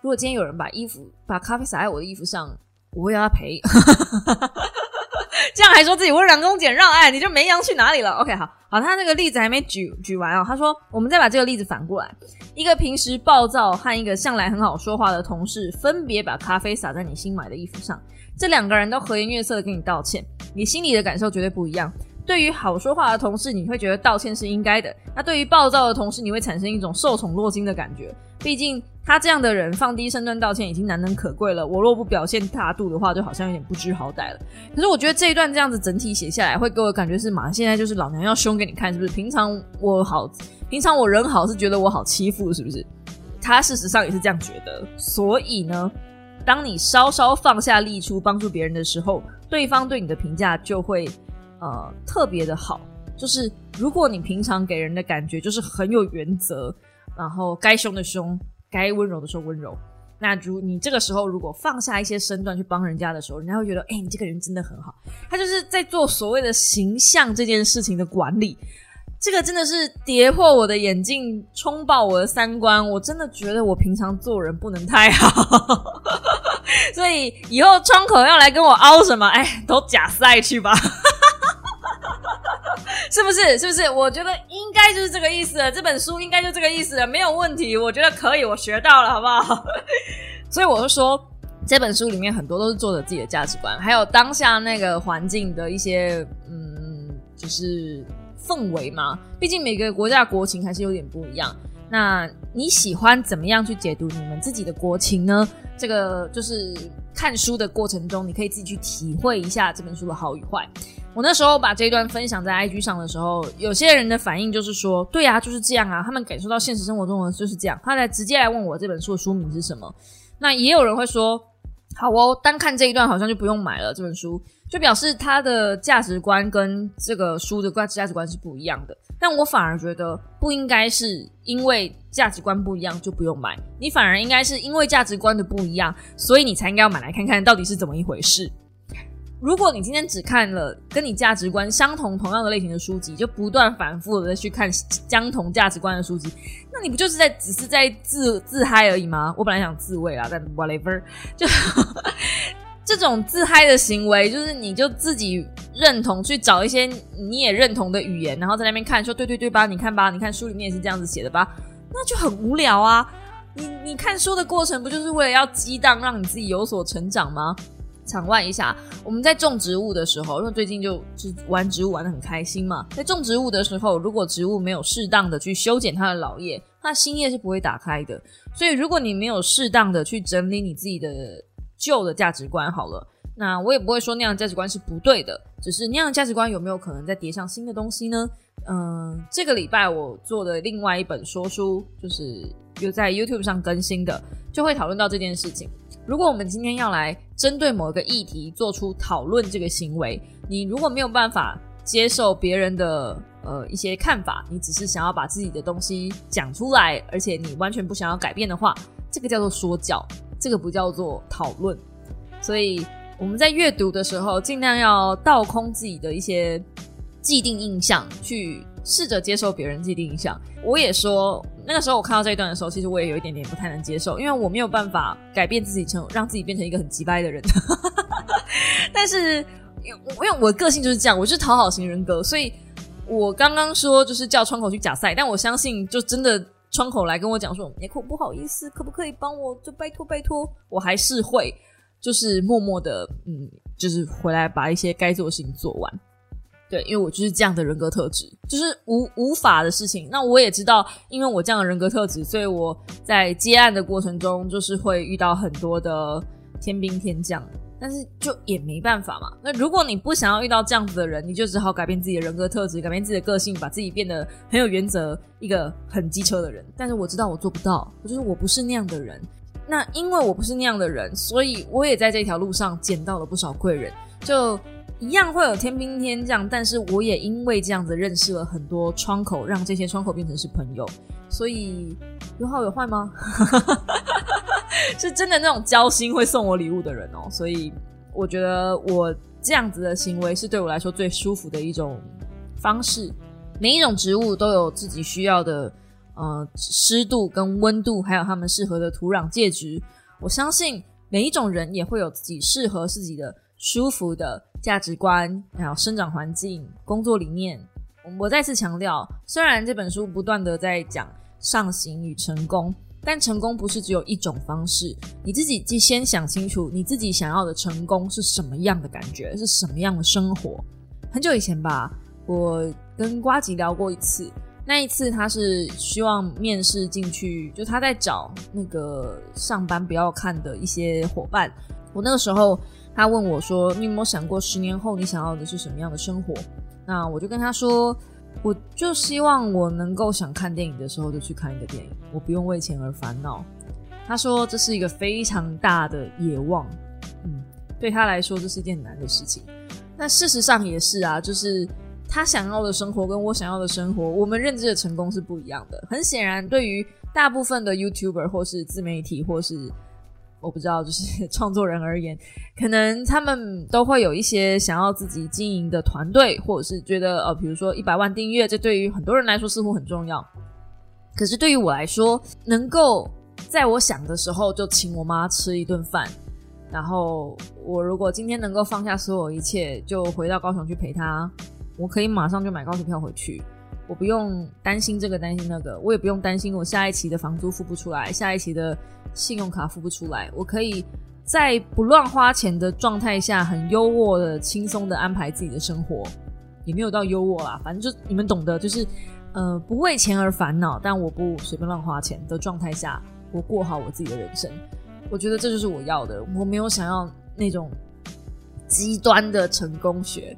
C: 如果今天有人把衣服把咖啡洒在我的衣服上。我会要他赔，这样还说自己温良恭俭让，哎，你就没羊去哪里了？OK，好好，他那个例子还没举举完啊。他说，我们再把这个例子反过来，一个平时暴躁和一个向来很好说话的同事，分别把咖啡洒在你新买的衣服上，这两个人都和颜悦色的跟你道歉，你心里的感受绝对不一样。对于好说话的同事，你会觉得道歉是应该的；那对于暴躁的同事，你会产生一种受宠若惊的感觉，毕竟。他这样的人放低身段道歉已经难能可贵了。我若不表现大度的话，就好像有点不知好歹了。可是我觉得这一段这样子整体写下来，会给我感觉是马现在就是老娘要凶给你看，是不是？平常我好，平常我人好是觉得我好欺负，是不是？他事实上也是这样觉得。所以呢，当你稍稍放下力出帮助别人的时候，对方对你的评价就会呃特别的好。就是如果你平常给人的感觉就是很有原则，然后该凶的凶。该温柔的时候温柔，那如你这个时候如果放下一些身段去帮人家的时候，人家会觉得，哎，你这个人真的很好。他就是在做所谓的形象这件事情的管理，这个真的是跌破我的眼镜，冲爆我的三观。我真的觉得我平常做人不能太好，所以以后窗口要来跟我凹什么，哎，都假赛去吧。是不是？是不是？我觉得应该就是这个意思。这本书应该就这个意思，没有问题。我觉得可以，我学到了，好不好？所以我就说，这本书里面很多都是作者自己的价值观，还有当下那个环境的一些，嗯，就是氛围嘛。毕竟每个国家国情还是有点不一样。那你喜欢怎么样去解读你们自己的国情呢？这个就是看书的过程中，你可以自己去体会一下这本书的好与坏。我那时候把这一段分享在 IG 上的时候，有些人的反应就是说：“对啊，就是这样啊。”他们感受到现实生活中的就是这样，他来直接来问我这本书的书名是什么。那也有人会说：“好哦，单看这一段好像就不用买了。这本书就表示他的价值观跟这个书的价价值观是不一样的。但我反而觉得不应该是因为价值观不一样就不用买，你反而应该是因为价值观的不一样，所以你才应该要买来看看到底是怎么一回事。如果你今天只看了跟你价值观相同、同样的类型的书籍，就不断反复的去看相同价值观的书籍，那你不就是在只是在自自嗨而已吗？我本来想自慰啊，但 whatever，就 这种自嗨的行为，就是你就自己认同去找一些你也认同的语言，然后在那边看，说对对对吧？你看吧，你看书里面也是这样子写的吧？那就很无聊啊！你你看书的过程不就是为了要激荡，让你自己有所成长吗？场外一下，我们在种植物的时候，因为最近就是玩植物玩的很开心嘛。在种植物的时候，如果植物没有适当的去修剪它的老叶，它新叶是不会打开的。所以，如果你没有适当的去整理你自己的旧的价值观，好了，那我也不会说那样的价值观是不对的，只是那样的价值观有没有可能再叠上新的东西呢？嗯，这个礼拜我做的另外一本说书，就是有在 YouTube 上更新的，就会讨论到这件事情。如果我们今天要来针对某一个议题做出讨论，这个行为，你如果没有办法接受别人的呃一些看法，你只是想要把自己的东西讲出来，而且你完全不想要改变的话，这个叫做说教，这个不叫做讨论。所以我们在阅读的时候，尽量要倒空自己的一些既定印象，去试着接受别人既定印象。我也说。那个时候我看到这一段的时候，其实我也有一点点不太能接受，因为我没有办法改变自己成让自己变成一个很急掰的人。但是，因为我的个性就是这样，我是讨好型人格，所以我刚刚说就是叫窗口去假赛，但我相信就真的窗口来跟我讲说，也可不好意思，可不可以帮我？就拜托拜托，我还是会就是默默的，嗯，就是回来把一些该做的事情做完。对，因为我就是这样的人格特质，就是无无法的事情。那我也知道，因为我这样的人格特质，所以我在接案的过程中，就是会遇到很多的天兵天将。但是就也没办法嘛。那如果你不想要遇到这样子的人，你就只好改变自己的人格特质，改变自己的个性，把自己变得很有原则，一个很机车的人。但是我知道我做不到，我就是我不是那样的人。那因为我不是那样的人，所以我也在这条路上捡到了不少贵人。就。一样会有天兵天将，但是我也因为这样子认识了很多窗口，让这些窗口变成是朋友。所以有好有坏吗？是真的那种交心会送我礼物的人哦。所以我觉得我这样子的行为是对我来说最舒服的一种方式。每一种植物都有自己需要的呃湿度跟温度，还有它们适合的土壤介质。我相信每一种人也会有自己适合自己的。舒服的价值观，还有生长环境、工作理念。我再次强调，虽然这本书不断的在讲上行与成功，但成功不是只有一种方式。你自己先想清楚，你自己想要的成功是什么样的感觉，是什么样的生活。很久以前吧，我跟瓜吉聊过一次。那一次他是希望面试进去，就他在找那个上班不要看的一些伙伴。我那个时候。他问我说：“你有没有想过十年后你想要的是什么样的生活？”那我就跟他说：“我就希望我能够想看电影的时候就去看一个电影，我不用为钱而烦恼。”他说：“这是一个非常大的野望，嗯，对他来说这是一件难的事情。那事实上也是啊，就是他想要的生活跟我想要的生活，我们认知的成功是不一样的。很显然，对于大部分的 YouTuber 或是自媒体或是……我不知道，就是 创作人而言，可能他们都会有一些想要自己经营的团队，或者是觉得呃，比如说一百万订阅，这对于很多人来说似乎很重要。可是对于我来说，能够在我想的时候就请我妈吃一顿饭，然后我如果今天能够放下所有一切，就回到高雄去陪她，我可以马上就买高铁票回去。我不用担心这个担心那个，我也不用担心我下一期的房租付不出来，下一期的信用卡付不出来。我可以在不乱花钱的状态下，很优渥的、轻松的安排自己的生活，也没有到优渥啦，反正就你们懂得，就是呃不为钱而烦恼，但我不随便乱花钱的状态下，我过好我自己的人生。我觉得这就是我要的，我没有想要那种极端的成功学。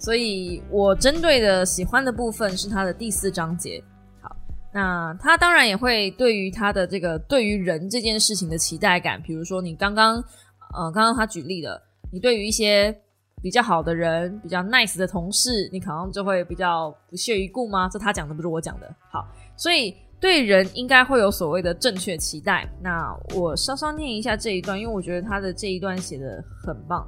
C: 所以我针对的喜欢的部分是他的第四章节。好，那他当然也会对于他的这个对于人这件事情的期待感，比如说你刚刚呃，刚刚他举例了，你对于一些比较好的人、比较 nice 的同事，你可能就会比较不屑一顾吗？这他讲的，不是我讲的。好，所以对人应该会有所谓的正确期待。那我稍稍念一下这一段，因为我觉得他的这一段写的很棒。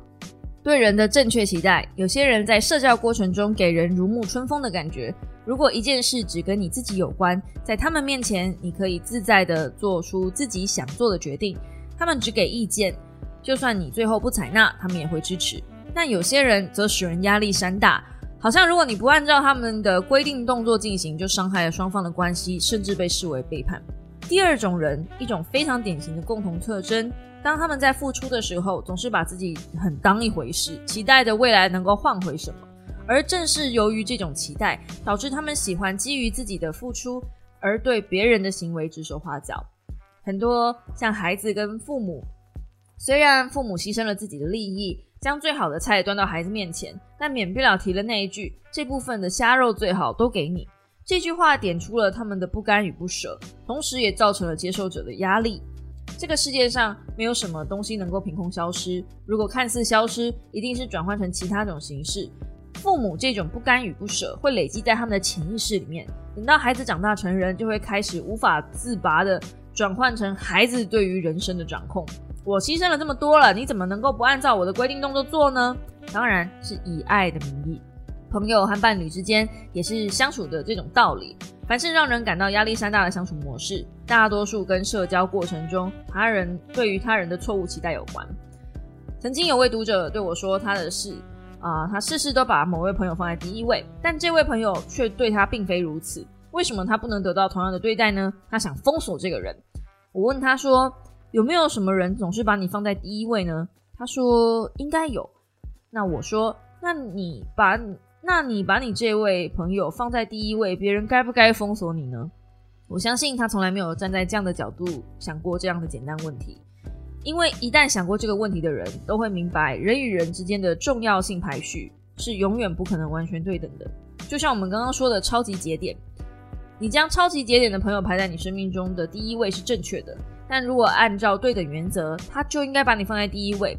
C: 对人的正确期待，有些人在社交过程中给人如沐春风的感觉。如果一件事只跟你自己有关，在他们面前，你可以自在的做出自己想做的决定。他们只给意见，就算你最后不采纳，他们也会支持。但有些人则使人压力山大，好像如果你不按照他们的规定动作进行，就伤害了双方的关系，甚至被视为背叛。第二种人，一种非常典型的共同特征。当他们在付出的时候，总是把自己很当一回事，期待着未来能够换回什么。而正是由于这种期待，导致他们喜欢基于自己的付出而对别人的行为指手画脚。很多像孩子跟父母，虽然父母牺牲了自己的利益，将最好的菜端到孩子面前，但免不了提了那一句：“这部分的虾肉最好，都给你。”这句话点出了他们的不甘与不舍，同时也造成了接受者的压力。这个世界上没有什么东西能够凭空消失。如果看似消失，一定是转换成其他种形式。父母这种不甘与不舍会累积在他们的潜意识里面，等到孩子长大成人，就会开始无法自拔的转换成孩子对于人生的掌控。我牺牲了这么多了，你怎么能够不按照我的规定动作做呢？当然是以爱的名义。朋友和伴侣之间也是相处的这种道理。凡是让人感到压力山大的相处模式，大多数跟社交过程中他人对于他人的错误期待有关。曾经有位读者对我说，他的事啊，他事事都把某位朋友放在第一位，但这位朋友却对他并非如此。为什么他不能得到同样的对待呢？他想封锁这个人。我问他说，有没有什么人总是把你放在第一位呢？他说应该有。那我说，那你把。那你把你这位朋友放在第一位，别人该不该封锁你呢？我相信他从来没有站在这样的角度想过这样的简单问题，因为一旦想过这个问题的人，都会明白人与人之间的重要性排序是永远不可能完全对等的。就像我们刚刚说的超级节点，你将超级节点的朋友排在你生命中的第一位是正确的，但如果按照对等原则，他就应该把你放在第一位。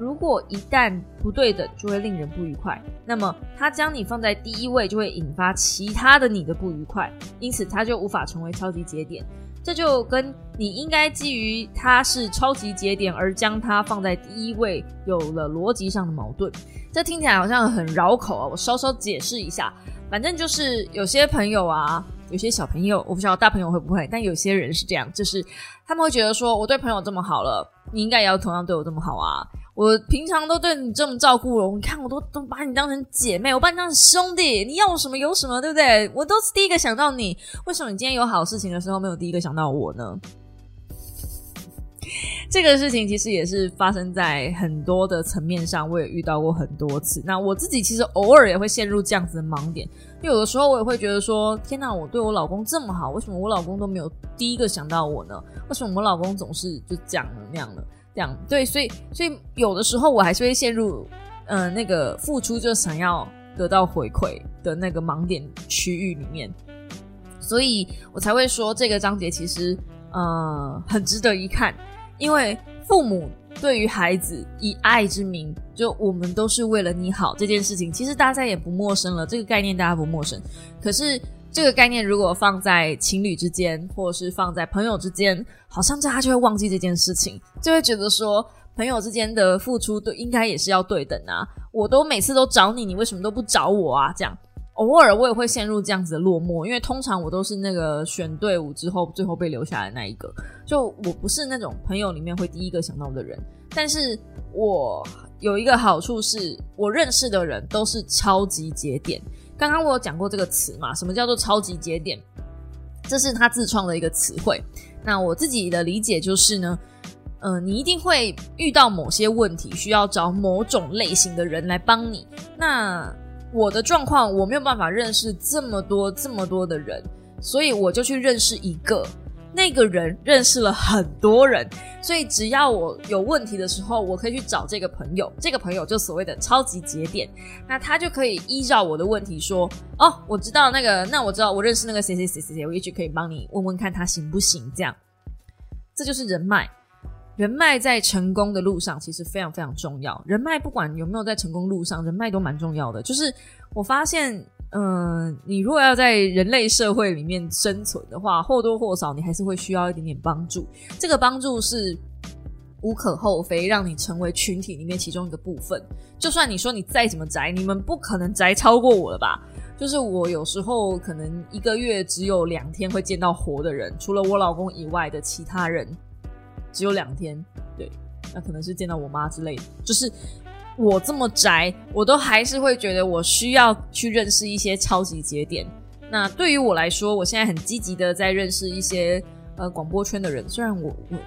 C: 如果一旦不对等，就会令人不愉快。那么他将你放在第一位，就会引发其他的你的不愉快，因此他就无法成为超级节点。这就跟你应该基于他是超级节点而将他放在第一位有了逻辑上的矛盾。这听起来好像很绕口啊！我稍稍解释一下，反正就是有些朋友啊，有些小朋友，我不知道大朋友会不会，但有些人是这样，就是他们会觉得说，我对朋友这么好了，你应该也要同样对我这么好啊。我平常都对你这么照顾了，你看我都都把你当成姐妹，我把你当成兄弟，你要什么有什么，对不对？我都是第一个想到你，为什么你今天有好事情的时候没有第一个想到我呢？这个事情其实也是发生在很多的层面上，我也遇到过很多次。那我自己其实偶尔也会陷入这样子的盲点，因为有的时候我也会觉得说：天哪，我对我老公这么好，为什么我老公都没有第一个想到我呢？为什么我老公总是就这样那样的？这样。对，所以所以有的时候我还是会陷入，嗯，那个付出就想要得到回馈的那个盲点区域里面，所以我才会说这个章节其实呃很值得一看，因为父母对于孩子以爱之名，就我们都是为了你好这件事情，其实大家也不陌生了，这个概念大家不陌生，可是。这个概念如果放在情侣之间，或者是放在朋友之间，好像大家就会忘记这件事情，就会觉得说朋友之间的付出都应该也是要对等啊。我都每次都找你，你为什么都不找我啊？这样偶尔我也会陷入这样子的落寞，因为通常我都是那个选队伍之后最后被留下来的那一个，就我不是那种朋友里面会第一个想到的人。但是我有一个好处是，我认识的人都是超级节点。刚刚我有讲过这个词嘛？什么叫做超级节点？这是他自创的一个词汇。那我自己的理解就是呢，嗯，你一定会遇到某些问题，需要找某种类型的人来帮你。那我的状况，我没有办法认识这么多这么多的人，所以我就去认识一个。那个人认识了很多人，所以只要我有问题的时候，我可以去找这个朋友。这个朋友就所谓的超级节点，那他就可以依照我的问题说：“哦，我知道那个，那我知道我认识那个谁谁谁谁谁，我也许可以帮你问问看他行不行。”这样，这就是人脉。人脉在成功的路上其实非常非常重要。人脉不管有没有在成功路上，人脉都蛮重要的。就是我发现，嗯，你如果要在人类社会里面生存的话，或多或少你还是会需要一点点帮助。这个帮助是无可厚非，让你成为群体里面其中一个部分。就算你说你再怎么宅，你们不可能宅超过我了吧？就是我有时候可能一个月只有两天会见到活的人，除了我老公以外的其他人，只有两天。对，那可能是见到我妈之类的。就是我这么宅，我都还是会觉得我需要去认识一些超级节点。那对于我来说，我现在很积极的在认识一些呃广播圈的人，虽然我我。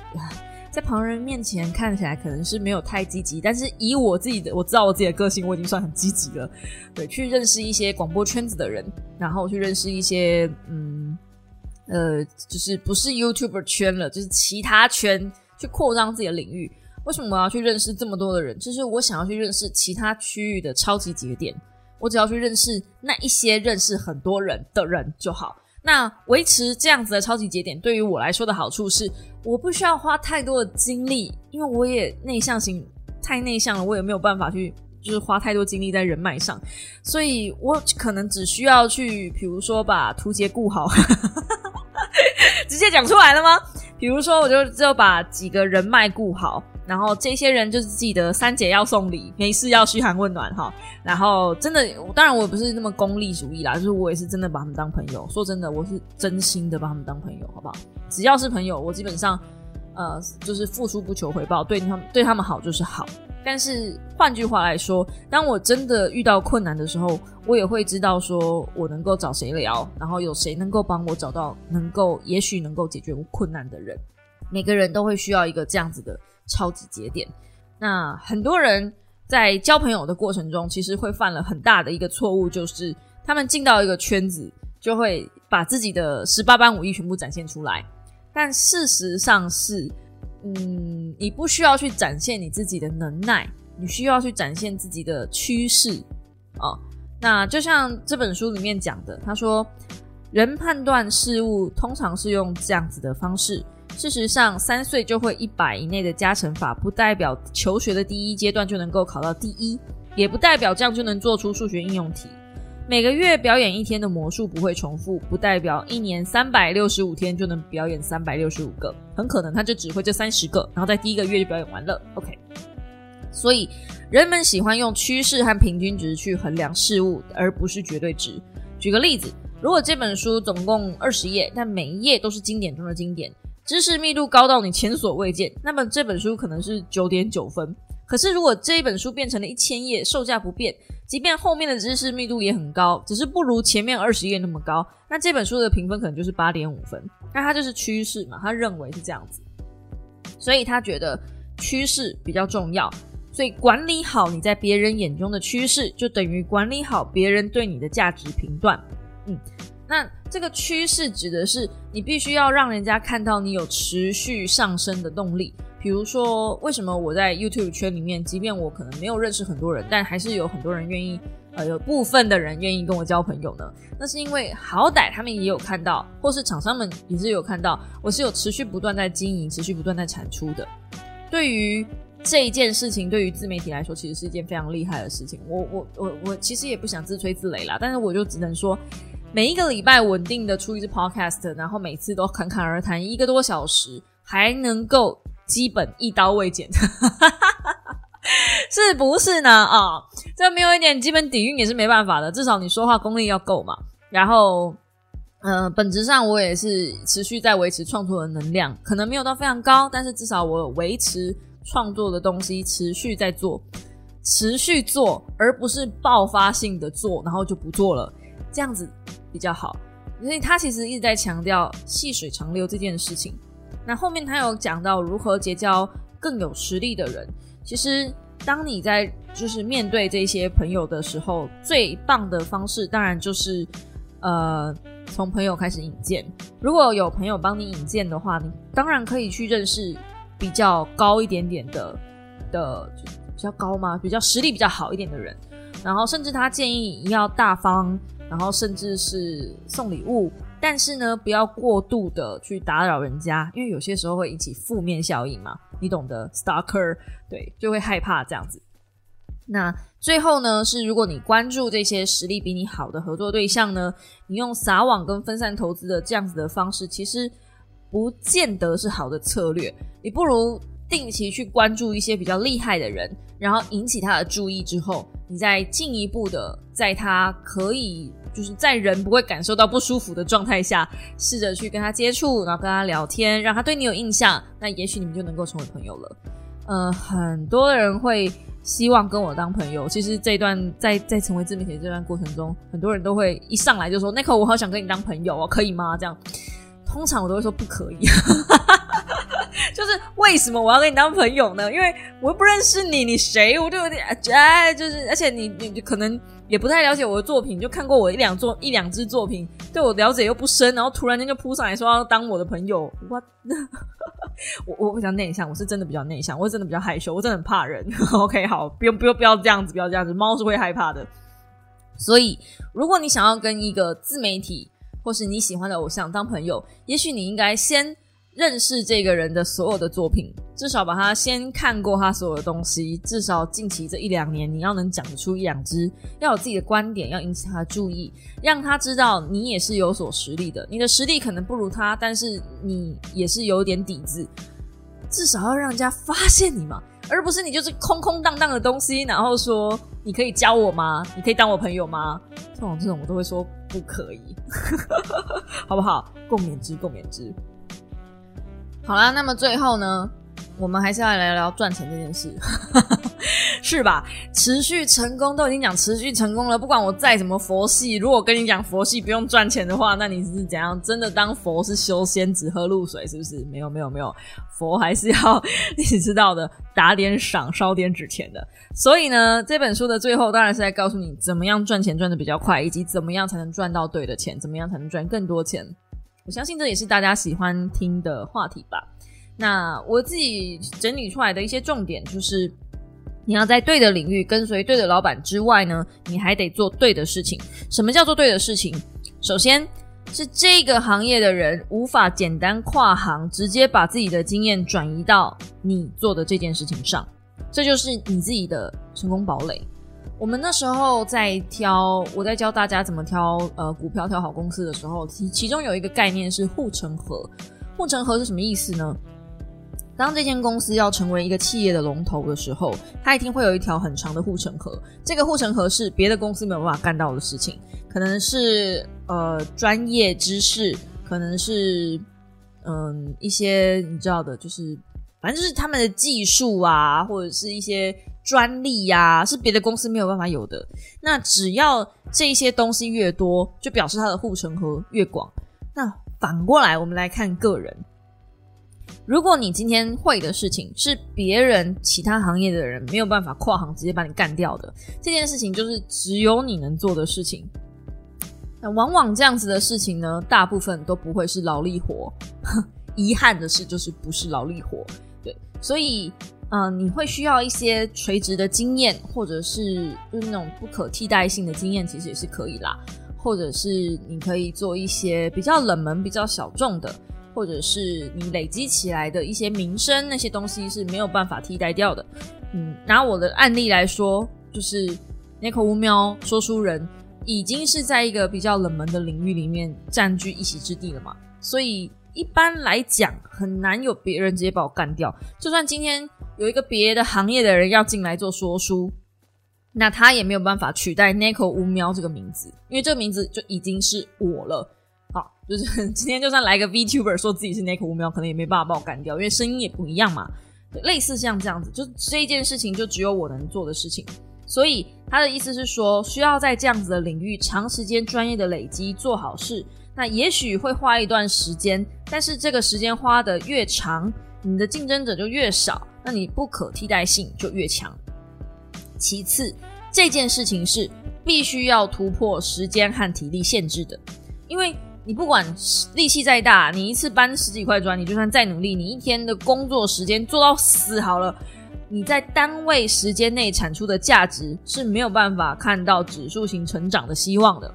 C: 在旁人面前看起来可能是没有太积极，但是以我自己的我知道我自己的个性，我已经算很积极了。对，去认识一些广播圈子的人，然后去认识一些嗯呃，就是不是 YouTuber 圈了，就是其他圈去扩张自己的领域。为什么我要去认识这么多的人？就是我想要去认识其他区域的超级节点。我只要去认识那一些认识很多人的人就好。那维持这样子的超级节点，对于我来说的好处是，我不需要花太多的精力，因为我也内向型，太内向了，我也没有办法去，就是花太多精力在人脉上，所以我可能只需要去，比如说把图节顾好，直接讲出来了吗？比如说，我就只有把几个人脉顾好。然后这些人就是记得三姐要送礼，没事要嘘寒问暖哈。然后真的，当然我不是那么功利主义啦，就是我也是真的把他们当朋友。说真的，我是真心的把他们当朋友，好不好？只要是朋友，我基本上呃就是付出不求回报，对他们对他们好就是好。但是换句话来说，当我真的遇到困难的时候，我也会知道说我能够找谁聊，然后有谁能够帮我找到能够也许能够解决我困难的人。每个人都会需要一个这样子的。超级节点，那很多人在交朋友的过程中，其实会犯了很大的一个错误，就是他们进到一个圈子，就会把自己的十八般武艺全部展现出来。但事实上是，嗯，你不需要去展现你自己的能耐，你需要去展现自己的趋势啊。那就像这本书里面讲的，他说，人判断事物通常是用这样子的方式。事实上，三岁就会一百以内的加乘法，不代表求学的第一阶段就能够考到第一，也不代表这样就能做出数学应用题。每个月表演一天的魔术不会重复，不代表一年三百六十五天就能表演三百六十五个，很可能他就只会这三十个，然后在第一个月就表演完了。OK，所以人们喜欢用趋势和平均值去衡量事物，而不是绝对值。举个例子，如果这本书总共二十页，但每一页都是经典中的经典。知识密度高到你前所未见，那么这本书可能是九点九分。可是如果这一本书变成了一千页，售价不变，即便后面的知识密度也很高，只是不如前面二十页那么高，那这本书的评分可能就是八点五分。那它就是趋势嘛？他认为是这样子，所以他觉得趋势比较重要。所以管理好你在别人眼中的趋势，就等于管理好别人对你的价值评断。嗯。那这个趋势指的是你必须要让人家看到你有持续上升的动力。比如说，为什么我在 YouTube 圈里面，即便我可能没有认识很多人，但还是有很多人愿意，呃，有部分的人愿意跟我交朋友呢？那是因为好歹他们也有看到，或是厂商们也是有看到，我是有持续不断在经营、持续不断在产出的。对于这一件事情，对于自媒体来说，其实是一件非常厉害的事情。我我我我其实也不想自吹自擂啦，但是我就只能说。每一个礼拜稳定的出一支 podcast，然后每次都侃侃而谈一个多小时，还能够基本一刀未剪，是不是呢？啊，这没有一点基本底蕴也是没办法的，至少你说话功力要够嘛。然后，嗯，本质上我也是持续在维持创作的能量，可能没有到非常高，但是至少我维持创作的东西持续在做，持续做，而不是爆发性的做，然后就不做了，这样子。比较好，所以他其实一直在强调细水长流这件事情。那后面他有讲到如何结交更有实力的人。其实，当你在就是面对这些朋友的时候，最棒的方式当然就是呃从朋友开始引荐。如果有朋友帮你引荐的话，你当然可以去认识比较高一点点的的比较高吗？比较实力比较好一点的人。然后甚至他建议你要大方。然后甚至是送礼物，但是呢，不要过度的去打扰人家，因为有些时候会引起负面效应嘛，你懂得，stalker，对，就会害怕这样子。那最后呢，是如果你关注这些实力比你好的合作对象呢，你用撒网跟分散投资的这样子的方式，其实不见得是好的策略。你不如定期去关注一些比较厉害的人，然后引起他的注意之后，你再进一步的在他可以就是在人不会感受到不舒服的状态下，试着去跟他接触，然后跟他聊天，让他对你有印象，那也许你们就能够成为朋友了。呃，很多人会。希望跟我当朋友。其实这一段在在成为自媒体这段过程中，很多人都会一上来就说：“那可我好想跟你当朋友哦，可以吗？”这样，通常我都会说不可以。就是为什么我要跟你当朋友呢？因为我又不认识你，你谁？我就有点哎，就是而且你你可能也不太了解我的作品，就看过我一两作一两支作品，对我了解又不深，然后突然间就扑上来说要当我的朋友，，what？我我比较内向，我是真的比较内向，我是真的比较害羞，我真的很怕人。OK，好，不用不用不要这样子，不要这样子，猫是会害怕的。所以，如果你想要跟一个自媒体或是你喜欢的偶像当朋友，也许你应该先。认识这个人的所有的作品，至少把他先看过他所有的东西。至少近期这一两年，你要能讲出一两支，要有自己的观点，要引起他的注意，让他知道你也是有所实力的。你的实力可能不如他，但是你也是有点底子。至少要让人家发现你嘛，而不是你就是空空荡荡的东西，然后说你可以教我吗？你可以当我朋友吗？这种这种我都会说不可以，好不好？共勉之，共勉之。好啦，那么最后呢，我们还是要来聊聊赚钱这件事，是吧？持续成功都已经讲持续成功了，不管我再怎么佛系，如果跟你讲佛系不用赚钱的话，那你是怎样？真的当佛是修仙只喝露水是不是？没有没有没有，佛还是要你知道的，打点赏，烧点纸钱的。所以呢，这本书的最后当然是在告诉你怎么样赚钱赚的比较快，以及怎么样才能赚到对的钱，怎么样才能赚更多钱。我相信这也是大家喜欢听的话题吧。那我自己整理出来的一些重点就是，你要在对的领域跟随对的老板之外呢，你还得做对的事情。什么叫做对的事情？首先是这个行业的人无法简单跨行，直接把自己的经验转移到你做的这件事情上，这就是你自己的成功堡垒。我们那时候在挑，我在教大家怎么挑呃股票挑好公司的时候，其其中有一个概念是护城河。护城河是什么意思呢？当这间公司要成为一个企业的龙头的时候，它一定会有一条很长的护城河。这个护城河是别的公司没有办法干到的事情，可能是呃专业知识，可能是嗯一些你知道的，就是反正就是他们的技术啊，或者是一些。专利呀，是别的公司没有办法有的。那只要这些东西越多，就表示它的护城河越广。那反过来，我们来看个人。如果你今天会的事情是别人其他行业的人没有办法跨行直接把你干掉的，这件事情就是只有你能做的事情。那往往这样子的事情呢，大部分都不会是劳力活。遗憾的是，就是不是劳力活。对，所以。嗯，你会需要一些垂直的经验，或者是就是那种不可替代性的经验，其实也是可以啦。或者是你可以做一些比较冷门、比较小众的，或者是你累积起来的一些名声，那些东西是没有办法替代掉的。嗯，拿我的案例来说，就是 Nico 乌喵说书人已经是在一个比较冷门的领域里面占据一席之地了嘛，所以一般来讲很难有别人直接把我干掉。就算今天。有一个别的行业的人要进来做说书，那他也没有办法取代 Nico 乌喵这个名字，因为这个名字就已经是我了。好，就是今天就算来个 VTuber 说自己是 Nico 乌喵，可能也没办法把我干掉，因为声音也不一样嘛。类似像这样子，就这一件事情就只有我能做的事情。所以他的意思是说，需要在这样子的领域长时间专业的累积做好事，那也许会花一段时间，但是这个时间花的越长，你的竞争者就越少。那你不可替代性就越强。其次，这件事情是必须要突破时间和体力限制的，因为你不管力气再大，你一次搬十几块砖，你就算再努力，你一天的工作时间做到死好了，你在单位时间内产出的价值是没有办法看到指数型成长的希望的。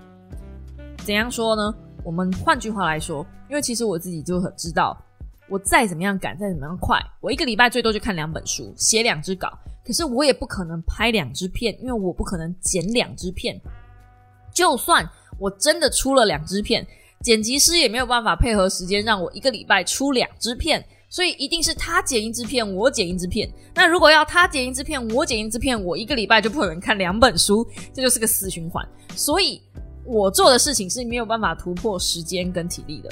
C: 怎样说呢？我们换句话来说，因为其实我自己就很知道，我再怎么样赶，再怎么样快，我一个礼拜最多就看两本书，写两支稿。可是我也不可能拍两支片，因为我不可能剪两支片。就算我真的出了两支片，剪辑师也没有办法配合时间让我一个礼拜出两支片。所以一定是他剪一支片，我剪一支片。那如果要他剪一支片，我剪一支片，我一个礼拜就不可能看两本书，这就是个死循环。所以我做的事情是没有办法突破时间跟体力的。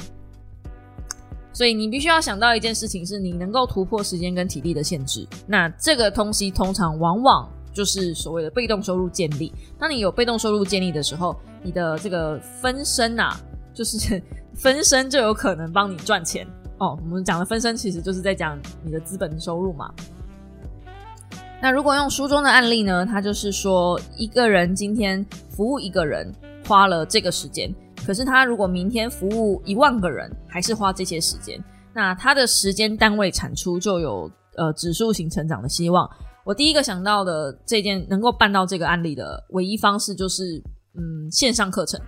C: 所以你必须要想到一件事情，是你能够突破时间跟体力的限制。那这个东西通常往往就是所谓的被动收入建立。当你有被动收入建立的时候，你的这个分身啊，就是 分身就有可能帮你赚钱。哦，我们讲的分身其实就是在讲你的资本收入嘛。那如果用书中的案例呢，他就是说一个人今天服务一个人花了这个时间，可是他如果明天服务一万个人，还是花这些时间，那他的时间单位产出就有呃指数型成长的希望。我第一个想到的这件能够办到这个案例的唯一方式就是嗯线上课程。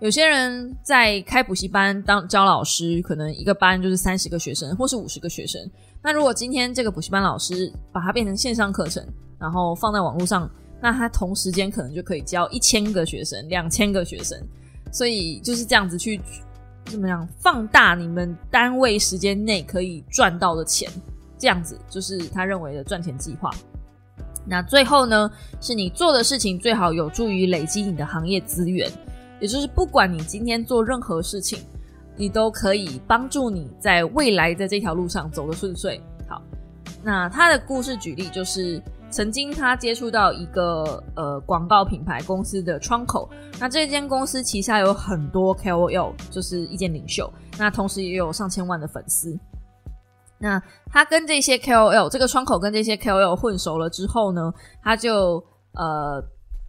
C: 有些人在开补习班当教老师，可能一个班就是三十个学生，或是五十个学生。那如果今天这个补习班老师把它变成线上课程，然后放在网络上，那他同时间可能就可以教一千个学生、两千个学生。所以就是这样子去怎么样放大你们单位时间内可以赚到的钱，这样子就是他认为的赚钱计划。那最后呢，是你做的事情最好有助于累积你的行业资源。也就是，不管你今天做任何事情，你都可以帮助你在未来的这条路上走得顺遂。好，那他的故事举例就是，曾经他接触到一个呃广告品牌公司的窗口，那这间公司旗下有很多 KOL，就是意见领袖，那同时也有上千万的粉丝。那他跟这些 KOL 这个窗口跟这些 KOL 混熟了之后呢，他就呃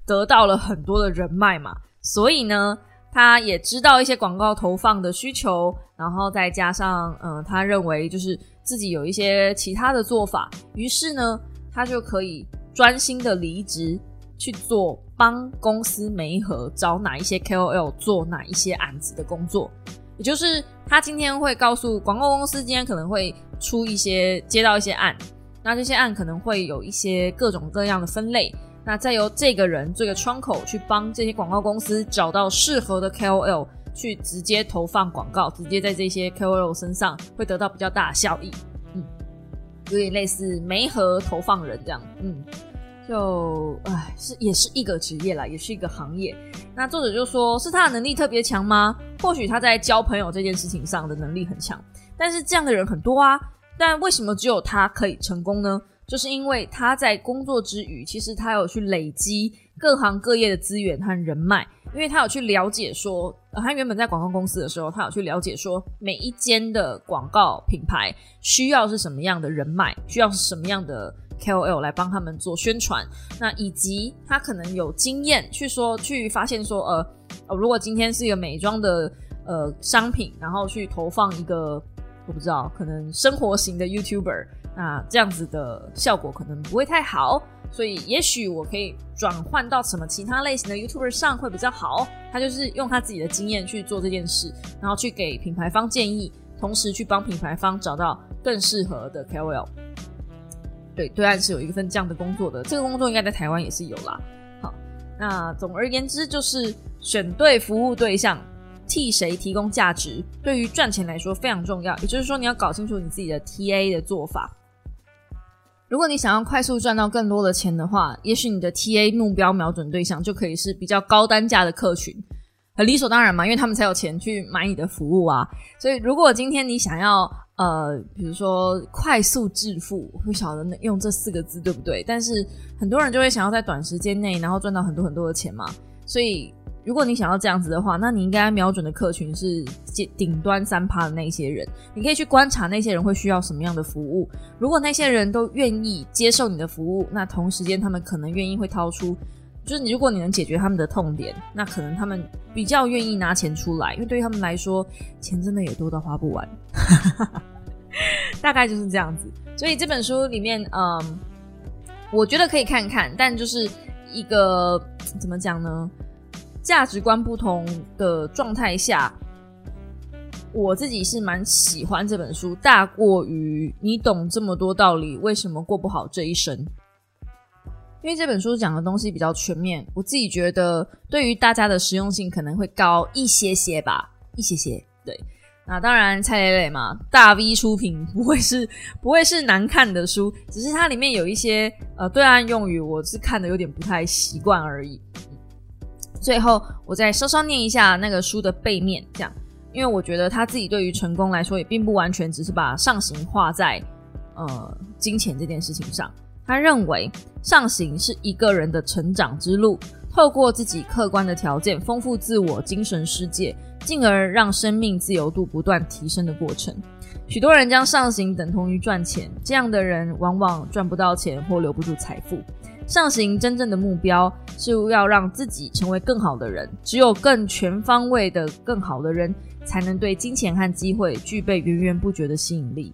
C: 得到了很多的人脉嘛。所以呢，他也知道一些广告投放的需求，然后再加上，嗯，他认为就是自己有一些其他的做法，于是呢，他就可以专心的离职去做帮公司媒合找哪一些 KOL 做哪一些案子的工作。也就是他今天会告诉广告公司，今天可能会出一些接到一些案，那这些案可能会有一些各种各样的分类。那再由这个人这个窗口去帮这些广告公司找到适合的 KOL，去直接投放广告，直接在这些 KOL 身上会得到比较大的效益。有点类似媒合投放人这样。嗯，就唉，是也是一个职业啦，也是一个行业。那作者就说，是他的能力特别强吗？或许他在交朋友这件事情上的能力很强，但是这样的人很多啊。但为什么只有他可以成功呢？就是因为他在工作之余，其实他有去累积各行各业的资源和人脉，因为他有去了解说，他原本在广告公司的时候，他有去了解说，每一间的广告品牌需要是什么样的人脉，需要是什么样的 KOL 来帮他们做宣传，那以及他可能有经验去说，去发现说，呃，呃，如果今天是一个美妆的呃商品，然后去投放一个，我不知道，可能生活型的 YouTuber。那这样子的效果可能不会太好，所以也许我可以转换到什么其他类型的 YouTuber 上会比较好。他就是用他自己的经验去做这件事，然后去给品牌方建议，同时去帮品牌方找到更适合的 KOL。对，对岸是有一份这样的工作的，这个工作应该在台湾也是有啦。好，那总而言之就是选对服务对象。替谁提供价值，对于赚钱来说非常重要。也就是说，你要搞清楚你自己的 TA 的做法。如果你想要快速赚到更多的钱的话，也许你的 TA 目标瞄准对象就可以是比较高单价的客群，很理所当然嘛，因为他们才有钱去买你的服务啊。所以，如果今天你想要呃，比如说快速致富，不晓得用这四个字对不对？但是很多人就会想要在短时间内，然后赚到很多很多的钱嘛。所以。如果你想要这样子的话，那你应该瞄准的客群是顶端三趴的那些人。你可以去观察那些人会需要什么样的服务。如果那些人都愿意接受你的服务，那同时间他们可能愿意会掏出，就是你如果你能解决他们的痛点，那可能他们比较愿意拿钱出来，因为对于他们来说，钱真的也多到花不完。大概就是这样子。所以这本书里面，嗯，我觉得可以看看，但就是一个怎么讲呢？价值观不同的状态下，我自己是蛮喜欢这本书，大过于你懂这么多道理，为什么过不好这一生？因为这本书讲的东西比较全面，我自己觉得对于大家的实用性可能会高一些些吧，一些些。对，那当然蔡磊磊嘛，大 V 出品 不会是不会是难看的书，只是它里面有一些呃对岸用语，我是看的有点不太习惯而已。最后，我再稍稍念一下那个书的背面，这样，因为我觉得他自己对于成功来说，也并不完全只是把上行画在呃金钱这件事情上。他认为上行是一个人的成长之路，透过自己客观的条件丰富自我精神世界，进而让生命自由度不断提升的过程。许多人将上行等同于赚钱，这样的人往往赚不到钱或留不住财富。上行真正的目标是要让自己成为更好的人，只有更全方位的更好的人，才能对金钱和机会具备源源不绝的吸引力。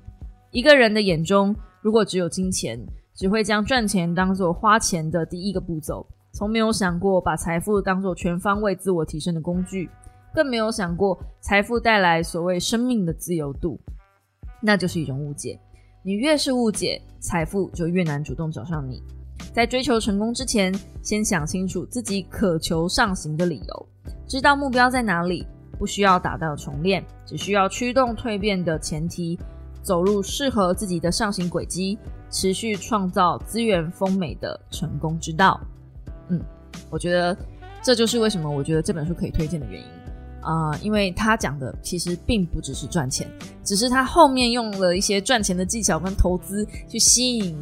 C: 一个人的眼中，如果只有金钱，只会将赚钱当做花钱的第一个步骤，从没有想过把财富当做全方位自我提升的工具，更没有想过财富带来所谓生命的自由度，那就是一种误解。你越是误解，财富就越难主动找上你。在追求成功之前，先想清楚自己渴求上行的理由，知道目标在哪里，不需要打道重练，只需要驱动蜕变的前提，走入适合自己的上行轨迹。持续创造资源丰美的成功之道。我觉得这就是为什么我觉得这本书可以推荐的原因啊，因为他讲的其实并不只是赚钱，只是他后面用了一些赚钱的技巧跟投资去吸引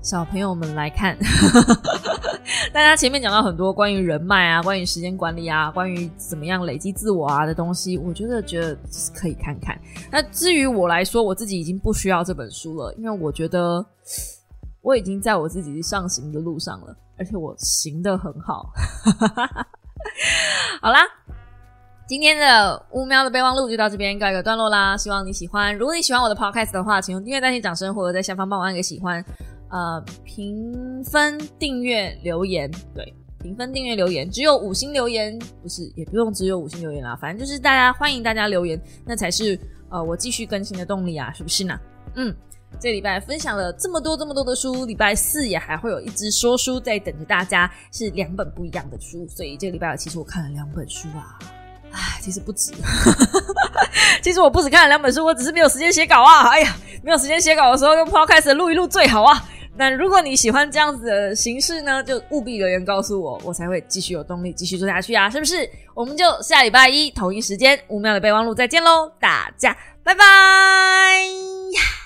C: 小朋友们来看。大家前面讲到很多关于人脉啊、关于时间管理啊、关于怎么样累积自我啊的东西，我觉得觉得可以看看。那至于我来说，我自己已经不需要这本书了，因为我觉得我已经在我自己上行的路上了，而且我行的很好。好啦，今天的乌喵的备忘录就到这边告一个段落啦。希望你喜欢。如果你喜欢我的 podcast 的话，请用订阅代替掌声，或者在下方帮我按个喜欢。呃，评分、订阅、留言，对，评分、订阅、留言，只有五星留言，不是，也不用只有五星留言啦，反正就是大家欢迎大家留言，那才是呃我继续更新的动力啊，是不是呢？嗯，这礼拜分享了这么多这么多的书，礼拜四也还会有一支说书在等着大家，是两本不一样的书，所以这个礼拜其实我看了两本书啊，唉，其实不止，其实我不止看了两本书，我只是没有时间写稿啊，哎呀，没有时间写稿的时候用 Podcast 录一录最好啊。那如果你喜欢这样子的形式呢，就务必留言告诉我，我才会继续有动力继续做下去啊，是不是？我们就下礼拜一同一时间五秒的备忘录再见喽，大家拜拜。